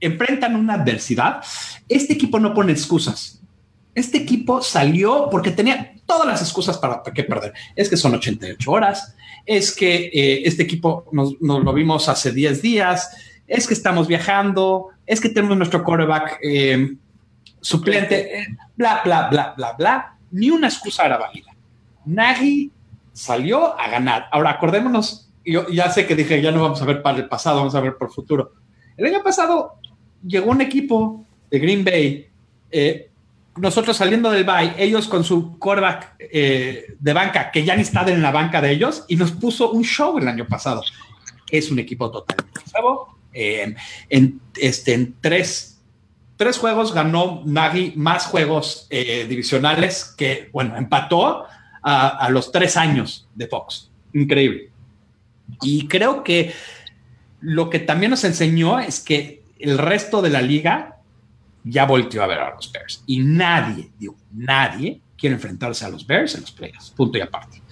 enfrentan una adversidad, este equipo no pone excusas este equipo salió porque tenía todas las excusas para, que perder. Es que son 88 horas, es que eh, este equipo nos, lo vimos hace 10 días, es que estamos viajando, es que tenemos nuestro quarterback eh, suplente, eh, bla, bla, bla, bla, bla. Ni una excusa era válida. Nagy salió a ganar. Ahora, acordémonos, yo ya sé que dije, ya no vamos a ver para el pasado, vamos a ver por el futuro. El año pasado llegó un equipo de Green Bay nosotros saliendo del bye, ellos con su quarterback eh, de banca, que ya ni está en la banca de ellos, y nos puso un show el año pasado. Es un equipo totalmente nuevo. En, este, en tres, tres juegos ganó Nagy más juegos eh, divisionales que, bueno, empató a, los tres años de Fox. Increíble. Y creo que lo que también nos enseñó es que el resto de la liga ya volteó a ver a los Bears. Y nadie, digo, nadie quiere enfrentarse a los Bears en los playoffs. Punto y aparte.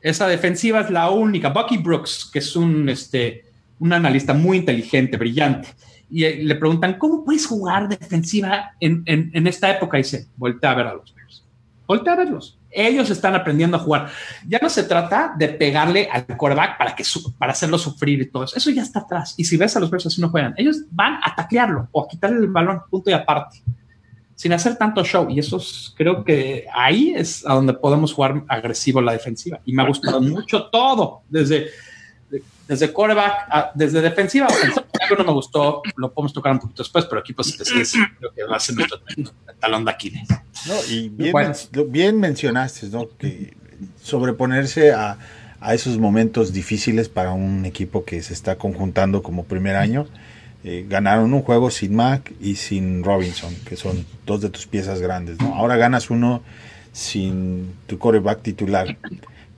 Esa defensiva es la única. Bucky Brooks, que es un, este, un analista muy inteligente, brillante, y eh, le preguntan, ¿cómo puedes jugar defensiva en, en, en esta época? Y dice, voltea a ver a los Bears. Voltea a verlos. Ellos están aprendiendo a jugar. Ya no se trata de pegarle al quarterback para, que para hacerlo sufrir y todo eso. Eso ya está atrás. Y si ves a los Bears así no juegan, ellos van a taclearlo o a quitarle el balón, punto y aparte, sin hacer tanto show. Y eso creo que ahí es a donde podemos jugar agresivo la defensiva. Y me ha gustado mucho todo, desde desde quarterback, desde defensiva, algo no me gustó, lo podemos tocar un poquito después, pero equipos especiales creo que va a ser nuestro talón de Aquiles. No, y bien, mencionaste, ¿no? Que sobreponerse a, a, esos momentos difíciles para un equipo que se está conjuntando como primer año. Eh, ganaron un juego sin Mac y sin Robinson, que son dos de tus piezas grandes. ¿no? Ahora ganas uno sin tu quarterback titular.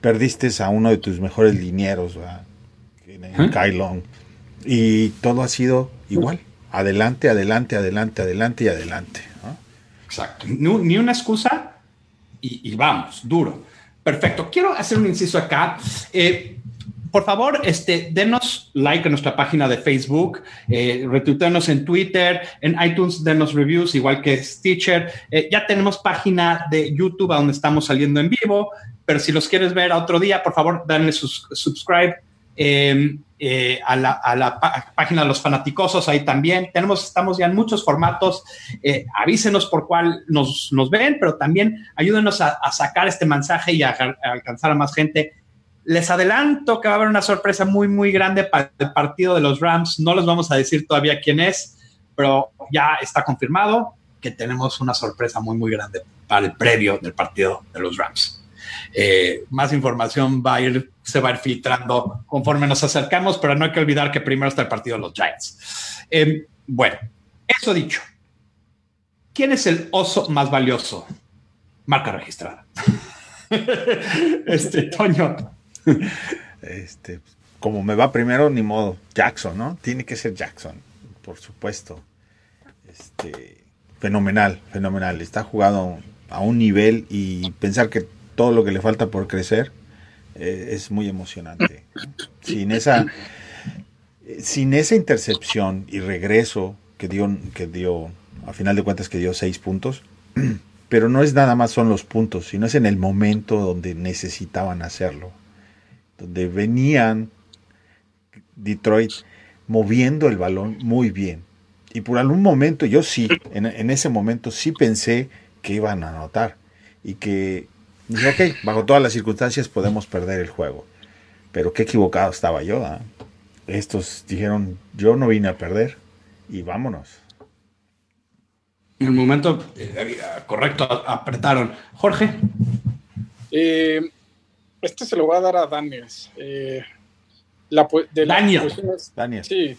Perdiste a uno de tus mejores linieros, ¿verdad? En Y todo ha sido igual. Adelante, adelante, adelante, adelante y adelante. Exacto. Ni, una excusa y, vamos, duro. Perfecto. Quiero hacer un inciso acá. Eh, por favor, este, denos like en nuestra página de Facebook, eh, en Twitter, en iTunes, denos reviews, igual que Stitcher. Eh, ya tenemos página de YouTube a donde estamos saliendo en vivo, pero si los quieres ver a otro día, por favor, danle sus, subscribe Em, eh, a, la, página de los fanaticosos, ahí también. Tenemos, estamos ya en muchos formatos. Eh, avísenos por cuál nos, ven, pero también ayúdenos a, sacar este mensaje y a, alcanzar a más gente. Les adelanto que va a haber una sorpresa muy, muy grande para el partido de los Rams. No les vamos a decir todavía quién es, pero ya está confirmado que tenemos una sorpresa muy, muy grande para el previo del partido de los Rams. Eh, más información va a ir, se va a ir filtrando conforme nos acercamos, pero no hay que olvidar que primero está el partido de los Giants. Eh, bueno, eso dicho, ¿quién es el oso más valioso? Marca registrada. este, Toño. Este, como me va primero, ni modo. Jackson, ¿no? Tiene que ser Jackson, por supuesto. Este, fenomenal, fenomenal. Está jugado a un nivel y pensar que todo lo que le falta por crecer eh, es muy emocionante. Sin esa, sin esa intercepción y regreso que dio, que dio, a final de cuentas que dio seis puntos, pero no es nada más son los puntos, sino es en el momento donde necesitaban hacerlo, donde venían Detroit moviendo el balón muy bien. Y por algún momento yo sí, en, en ese momento sí pensé que iban a anotar y que dije, ok, bajo todas las circunstancias podemos perder el juego. Pero qué equivocado estaba yo. ¿eh? Estos dijeron, yo no vine a perder y vámonos. En el momento eh, correcto apretaron. Jorge. Eh, este se lo voy a dar a Daniels. Eh, la, de Daniel. Daniel. Sí,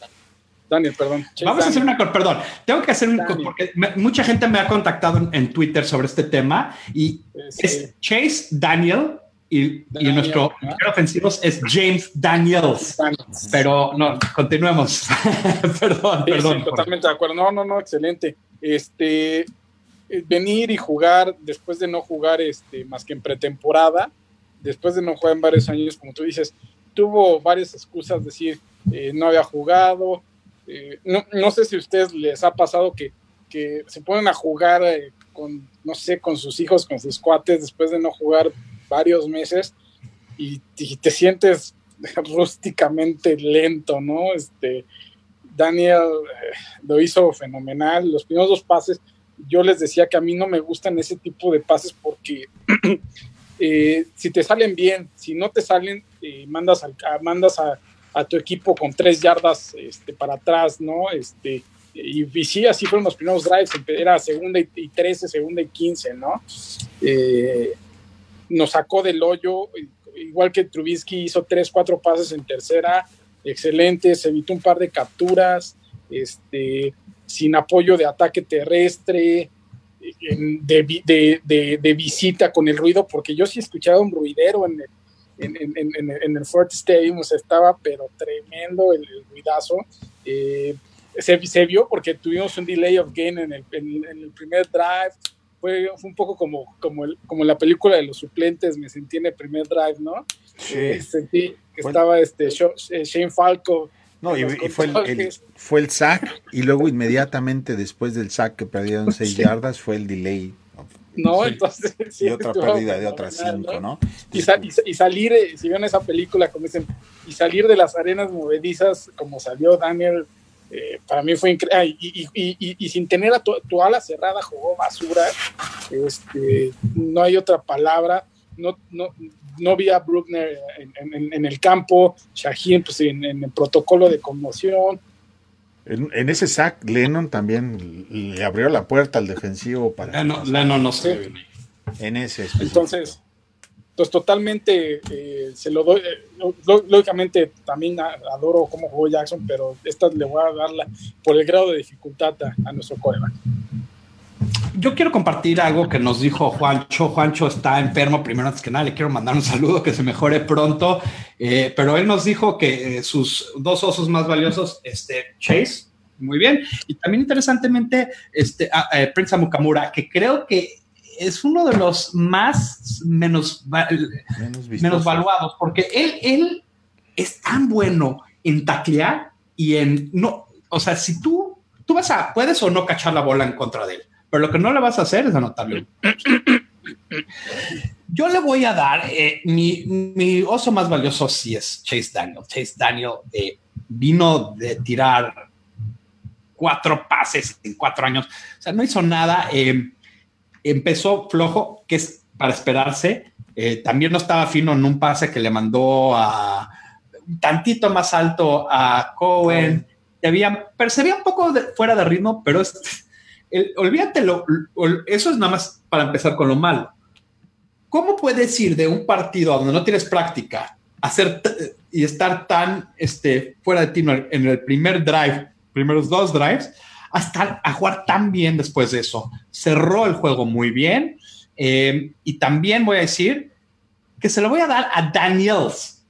Daniel, perdón. Chase Vamos a hacer una, perdón, tengo que hacer un, Daniel. porque me- mucha gente me ha contactado en, en Twitter sobre este tema y Este, es Chase Daniel y, y Daniel, nuestro ¿no? número ofensivo es James Daniels. Daniels. Pero no, continuemos. perdón, Sí, perdón. sí, totalmente de acuerdo. No, no, no, excelente. Este, eh, venir y jugar después de no jugar este, más que en pretemporada, después de no jugar en varios años, como tú dices, tuvo varias excusas, decir, eh, no había jugado. Eh, no, no sé si a ustedes les ha pasado que, que se ponen a jugar eh, con, no sé, con sus hijos, con sus cuates, después de no jugar varios meses y, te sientes rústicamente lento, ¿no? Este, Daniel eh, lo hizo fenomenal. Los primeros dos pases, yo les decía que a mí no me gustan ese tipo de pases porque si te salen bien, si no te salen, mandas, al- mandas a, a tu equipo con tres yardas este, para atrás, ¿no? Este, y, y sí, así fueron los primeros drives, era segunda y, 13, segunda y 15, ¿no? Eh, nos sacó del hoyo, igual que Trubisky hizo tres, cuatro pases en tercera, excelente, se evitó un par de capturas, este, sin apoyo de ataque terrestre, de, de- visita con el ruido, porque yo sí escuchaba un ruidero en el, en, en- en- en el- Ford Stadium, o sea, estaba pero tremendo el, el ruidazo. Eh, se, se vio porque tuvimos un delay of game en el, el primer drive, fue, fue un poco como, como, el- como la película de los suplentes, me sentí en el primer drive, ¿no? Eh, sentí que Bueno. estaba este eh, Shane Falco. No, y, y fue, el, el- fue el sack y luego inmediatamente después del sack que perdieron seis Sí. yardas fue el delay ¿no? Sí. Entonces, sí, y otra pérdida de otras cinco, ¿no? Y, y sa- y salir, eh, si ven esa película, como dicen, y salir de las arenas movedizas, como salió Daniel, eh, para mí fue increíble. y, y- y- y sin tener a tu, tu ala cerrada, jugó basura. Este, no hay otra palabra. No, no, no vi a Bruckner en, en- en el campo, Shaheen pues, en, en el protocolo de conmoción. En, en ese sack, Lennon también le abrió la puerta al defensivo para. Lennon, Lennon no se. En ese. específico. Entonces, pues totalmente eh, se lo doy. eh, lo- lógicamente también adoro cómo jugó Jackson, pero esta le voy a darla por el grado de dificultad a, a nuestro coreback. Yo quiero compartir algo que nos dijo Juancho. Juancho está enfermo, primero antes que nada, le quiero mandar un saludo, que se mejore pronto. Eh, pero él nos dijo que eh, sus dos osos más valiosos, este, Chase, muy bien, y también interesantemente, este, a- eh, Prince Amukamura, que creo que es uno de los más menos, Menos menos valuados, porque él, él es tan bueno en taclear y en no, o sea, si tú, tú vas a, puedes o no cachar la bola en contra de él, pero lo que no le vas a hacer es anotarle. Yo le voy a dar eh, mi, mi oso más valioso sí es Chase Daniel. Chase Daniel eh, vino de tirar cuatro pases en cuatro años. O sea, no hizo nada. eh, empezó flojo, que es para esperarse. Eh, también no estaba fino en un pase que le mandó a tantito más alto a Cohen. Había, un poco fuera de ritmo, pero es, olvídate, eso es nada más para empezar con lo malo. ¿Cómo puedes ir de un partido donde no tienes práctica, hacer y estar tan este, fuera de ti en el primer drive, primeros dos drives, hasta a jugar tan bien después de eso? Cerró el juego muy bien. Eh, y también voy a decir que se lo voy a dar a Daniels.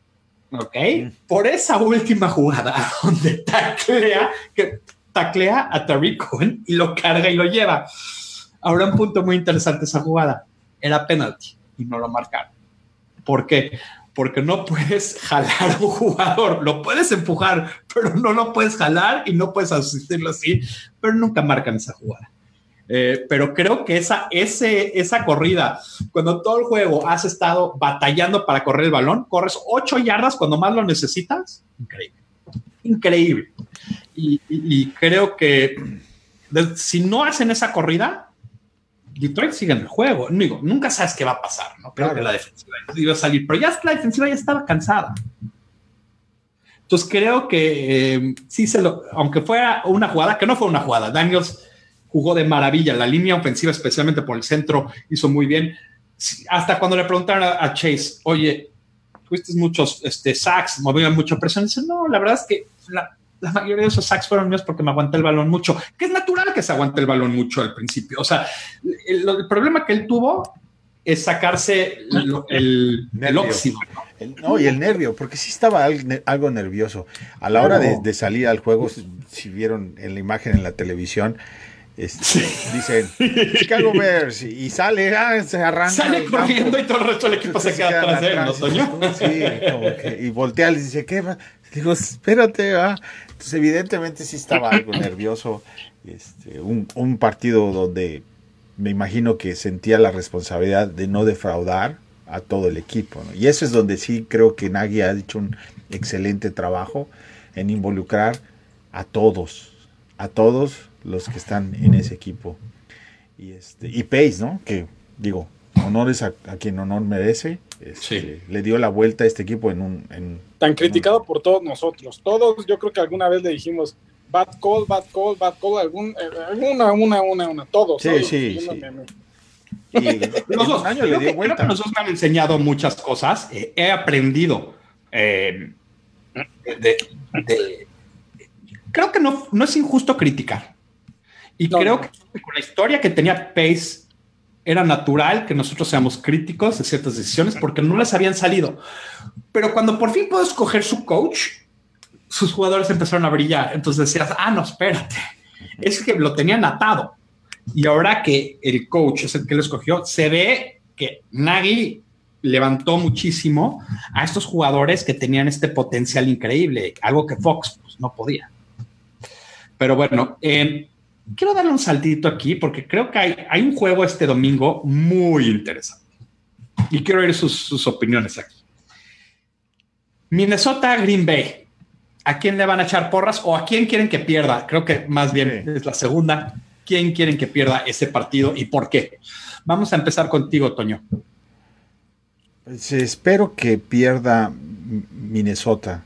¿Ok? Mm. Por esa última jugada donde taclea, que taclea a Tariq Cohen y lo carga y lo lleva. Ahora un punto muy interesante esa jugada. Era penalty y no lo marcaron. ¿Por qué? Porque no puedes jalar a un jugador, lo puedes empujar, pero no lo puedes jalar y no puedes asistirlo así, pero nunca marcan esa jugada. Eh, pero creo que esa, ese, esa corrida, cuando todo el juego has estado batallando para correr el balón, corres ocho yardas cuando más lo necesitas, increíble. Increíble. Y, creo que si no hacen esa corrida, Detroit sigue en el juego. Digo, nunca sabes qué va a pasar, ¿no? Creo que la defensiva iba a salir, pero ya la defensiva ya estaba cansada. Entonces creo que eh, sí se lo, aunque fuera una jugada, que no fue una jugada, Daniels jugó de maravilla, la línea ofensiva, especialmente por el centro, hizo muy bien. Hasta cuando le preguntaron a, Chase, oye, fuiste muchos este, sacks, movían mucha presión, dice, no, la verdad es que la, la mayoría de esos sacks fueron míos porque me aguanté el balón mucho, que es natural que se aguante el balón mucho al principio. O sea, el, problema que él tuvo es sacarse el, el, óxido. ¿no? y el nervio, porque sí estaba algo nervioso. A la hora de, salir al juego, si vieron en la imagen en la televisión, este, dicen Chicago Bears y sale, ah, se arranca. Sale corriendo y todo el resto del equipo se, queda, atrás de él, ¿no, Sí, como que, y voltea y dice, ¿qué? Digo, espérate, va. Entonces, evidentemente sí estaba algo nervioso. Este, un, partido donde me imagino que sentía la responsabilidad de no defraudar a todo el equipo. Y eso es donde sí creo que Nagy ha hecho un excelente trabajo en involucrar a todos, a todos los que están en ese equipo. Y, este, y Pace, ¿no? Que digo, honores a, quien honor merece. Este, le dio la vuelta a este equipo en un, tan criticado por todos nosotros. Todos, yo creo que alguna vez le dijimos, bad call, bad call, bad call, algún, eh, una, una, una, una, todos. Sí, sí, sí. Y los dos, años le dio vuelta. los dos me han enseñado muchas cosas. Eh, he aprendido eh, de, creo que no, no es injusto criticar. Y creo que con la historia que tenía Pace era natural que nosotros seamos críticos de ciertas decisiones porque no les habían salido. Pero cuando por fin puedo escoger su coach, sus jugadores empezaron a brillar. Entonces decías, ah, no, espérate, es que lo tenían atado. Y ahora que el coach es el que lo escogió, se ve que Nagy levantó muchísimo a estos jugadores que tenían este potencial increíble, algo que Fox pues, no podía. Pero bueno, eh, quiero darle un saltito aquí porque creo que hay, un juego este domingo muy interesante. Y quiero oír sus, opiniones aquí. Minnesota Green Bay. ¿A quién le van a echar porras o a quién quieren que pierda? Creo que más bien es la segunda. ¿Quién quieren que pierda ese partido y por qué? Vamos a empezar contigo, Toño. Pues, espero que pierda Minnesota.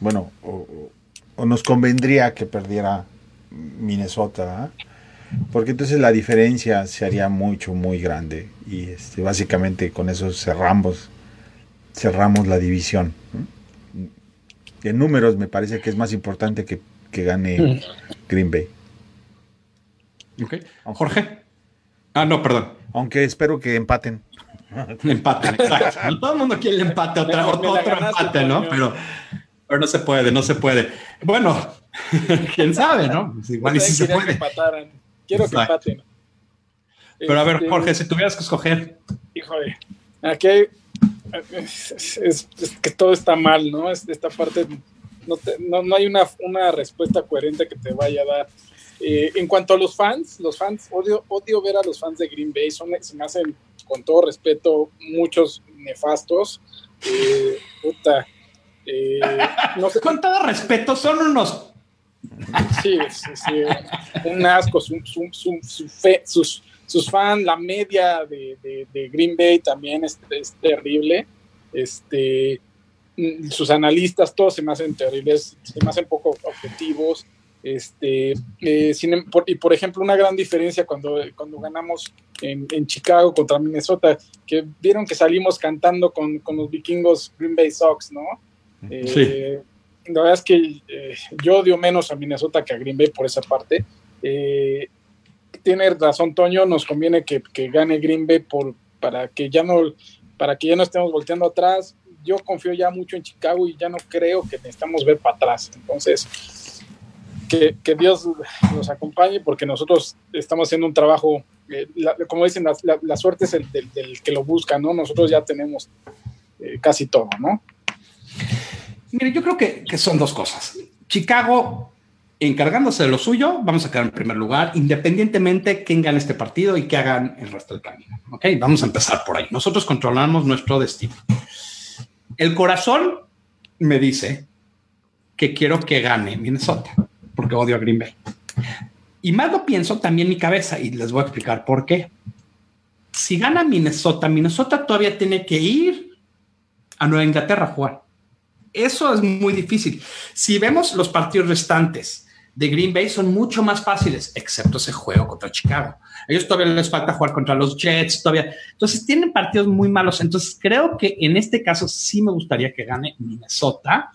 Bueno, o nos convendría que perdiera Minnesota, porque entonces la diferencia se haría mucho, muy grande. Y este, básicamente con eso cerramos, cerramos la división. En números me parece que es más importante que, gane mm. Green Bay. Jorge. Ah, no, perdón. Aunque espero que empaten. Empaten, exacto. Todo el mundo quiere el empate, otra, otro, empate, ¿no? Pero, pero no se puede, no se puede. Bueno, quién sabe, ¿no? Pues igual y si se puede. Quiero que empaten. Pero a ver, este, Jorge, si tuvieras que escoger. Híjole, aquí es, que todo está mal, ¿no? Esta parte, no, no, hay una, una, respuesta coherente que te vaya a dar. Eh, en cuanto a los fans, los fans, odio, odio ver a los fans de Green Bay, son, se me hacen, con todo respeto, muchos nefastos. Eh, puta, eh, no sé. Con todo respeto, son unos Sí, sí, sí. Un asco, su, su, su, sus, sus fans, la media de, de, Green Bay también es, es, terrible. Este, sus analistas, todos se me hacen terribles, se me hacen poco objetivos. Este, eh, em, y por ejemplo, una gran diferencia cuando, cuando ganamos en, en, Chicago contra Minnesota, que vieron que salimos cantando con, con los vikingos Green Bay Sox, ¿no? Eh, la verdad es que eh, yo odio menos a Minnesota que a Green Bay por esa parte. Eh, tiene razón Toño, nos conviene que, que, gane Green Bay por, para, que ya no, para que ya no estemos volteando atrás. Yo confío ya mucho en Chicago y ya no creo que necesitamos ver para atrás. Entonces, que, que Dios nos acompañe porque nosotros estamos haciendo un trabajo, eh, como dicen, la, la, suerte es el del, que lo busca, ¿no? Nosotros ya tenemos casi todo, ¿no? Mire, yo creo que, son dos cosas. Chicago, encargándose de lo suyo, vamos a quedar en primer lugar, independientemente quién gane este partido y qué hagan el resto del camino. Ok, vamos a empezar por ahí. Nosotros controlamos nuestro destino. El corazón me dice que quiero que gane Minnesota, porque odio a Green Bay. Y más lo pienso también mi cabeza y les voy a explicar por qué. Si gana Minnesota, Minnesota todavía tiene que ir a Nueva Inglaterra a jugar. Eso es muy difícil. Si vemos los partidos restantes de Green Bay son mucho más fáciles, excepto ese juego contra Chicago. ellos todavía les falta jugar contra los Jets, todavía. Entonces tienen partidos muy malos. Entonces creo que en este caso sí me gustaría que gane Minnesota.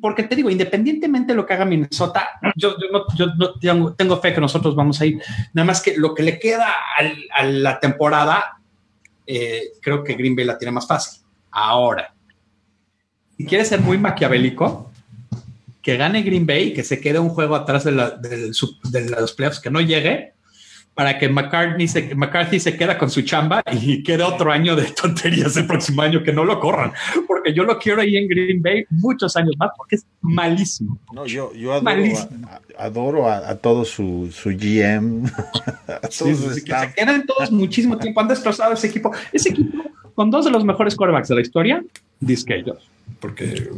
Porque te digo, independientemente de lo que haga Minnesota, yo, no, tengo, fe que nosotros vamos a ir. Nada más que lo que le queda a la temporada, eh, creo que Green Bay la tiene más fácil. Ahora, si quiere ser muy maquiavélico, que gane Green Bay, que se quede un juego atrás de, los playoffs, que no llegue, para que McCarthy se, McCarthy se queda con su chamba y quede otro año de tonterías el próximo año, que no lo corran, porque yo lo quiero ahí en Green Bay muchos años más, porque es malísimo. No, yo, yo adoro, a, todo su, su GM, a todos que se quedan todos muchísimo tiempo, han destrozado ese equipo. Ese equipo, con dos de los mejores quarterbacks de la historia, disque ellos porque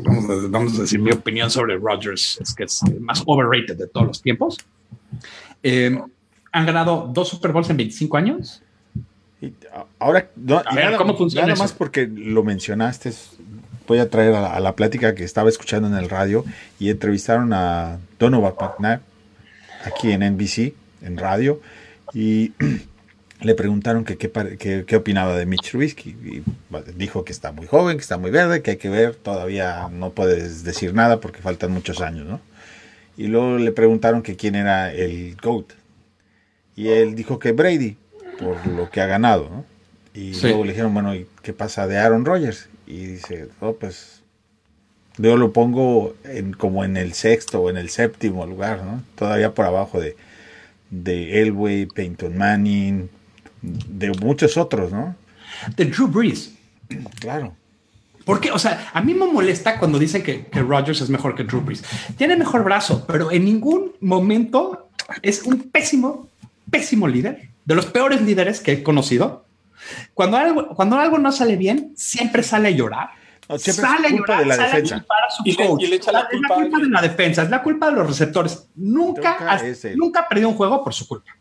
vamos a, decir mi opinión sobre Rodgers, es que es más overrated de todos los tiempos. Eh, han ganado dos Super Bowls en 25 años. ahora, ¿cómo funciona nada más porque lo mencionaste, voy a traer a la, plática que estaba escuchando en el radio y entrevistaron a Donovan McNabb aquí en NBC, en radio, y le preguntaron que qué, opinaba de Mitch Trubisky y dijo que está muy joven, que está muy verde, que hay que ver, todavía no puedes decir nada porque faltan muchos años, ¿no? Y luego le preguntaron que quién era el GOAT y él dijo que Brady por lo que ha ganado, ¿no? Y luego le dijeron, bueno, ¿y qué pasa de Aaron Rodgers? Y dice, oh, pues yo lo pongo en, como en el sexto o en el séptimo lugar, ¿no? Todavía por abajo de, de Elway, Peyton Manning, de muchos otros, ¿no? De Drew Brees. Claro. Porque, o sea, a mí me molesta cuando dicen que, que Rodgers es mejor que Drew Brees. Tiene mejor brazo, pero en ningún momento es un pésimo, pésimo líder, de los peores líderes que he conocido. Cuando algo, cuando algo no sale bien, siempre sale a llorar. sale a llorar, de la defensa. y, le, echa la, culpa, de la defensa, es la culpa de los receptores. Nunca, nunca ha perdido un juego por su culpa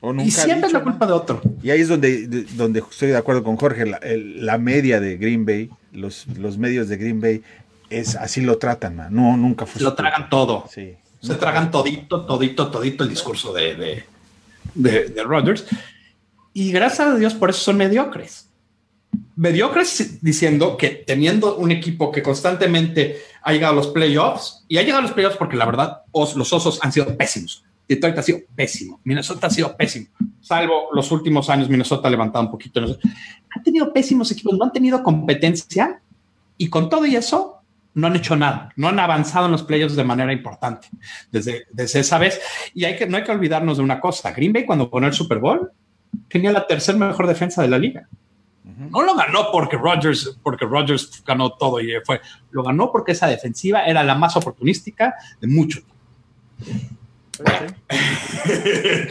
y siempre es la culpa de otro. Y ahí es donde, donde estoy de acuerdo con Jorge, la, media de Green Bay, los, los medios de Green Bay, es así lo tratan, no, nunca fue. Lo tragan todo. Sí. Se tragan todito, todito, todito el discurso de, de, de, de Rodgers. Y gracias a Dios por eso son mediocres. Mediocres diciendo que teniendo un equipo que constantemente ha llegado a los playoffs, y ha llegado a los playoffs porque la verdad los osos han sido pésimos Detroit ha sido pésimo. Minnesota ha sido pésimo. Salvo los últimos años, Minnesota ha levantado un poquito. Han tenido pésimos equipos, no han tenido competencia y con todo y eso no han hecho nada, no han avanzado en los playoffs de manera importante desde, desde esa vez. Y hay que, no hay que olvidarnos de una cosa. Green Bay cuando ganó el Super Bowl tenía la tercer mejor defensa de la liga. No lo ganó porque Rodgers, porque Rodgers ganó todo y fue, lo ganó porque esa defensiva era la más oportunística de mucho tiempo.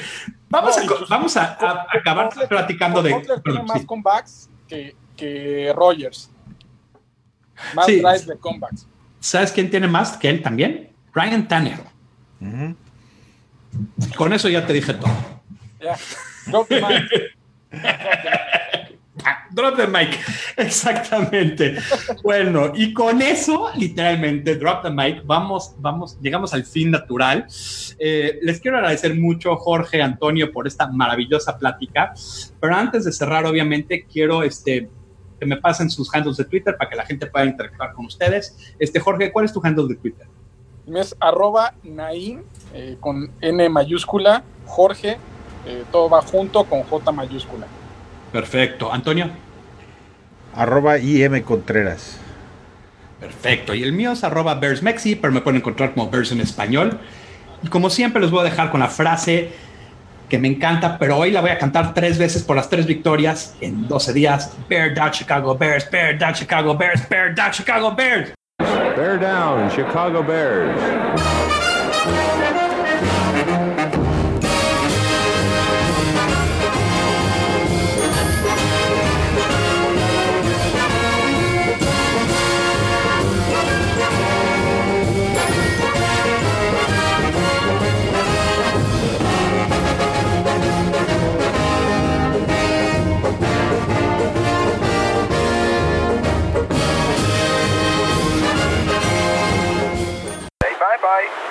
vamos, a, vamos a, acabar platicando de. tiene más comebacks que, que Rogers. Más drives de comebacks. ¿Sabes quién tiene más que él también? Ryan Tanner. Con eso ya te dije todo. Ya. Mic. Drop the mic. Exactamente. bueno, y con eso, literalmente, drop the mic, vamos, vamos, llegamos al fin natural. Eh, les quiero agradecer mucho, Jorge, Antonio, por esta maravillosa plática. Pero antes de cerrar, obviamente, quiero este, que me pasen sus handles de Twitter para que la gente pueda interactuar con ustedes. Este, Jorge, ¿cuál es tu handle de Twitter? Es arroba Naim eh, con N mayúscula, Jorge, eh, todo va junto con J mayúscula. Perfecto. Antonio. Arroba IM Contreras. Perfecto. Y el mío es arroba BearsMexi, pero me pueden encontrar como Bears en español. Y como siempre les voy a dejar con la frase que me encanta, pero hoy la voy a cantar tres veces por las tres victorias en 12 días. Bear down Chicago Bears, bear down Chicago Bears, bear down Chicago Bears. Bear down Chicago Bears. Bye.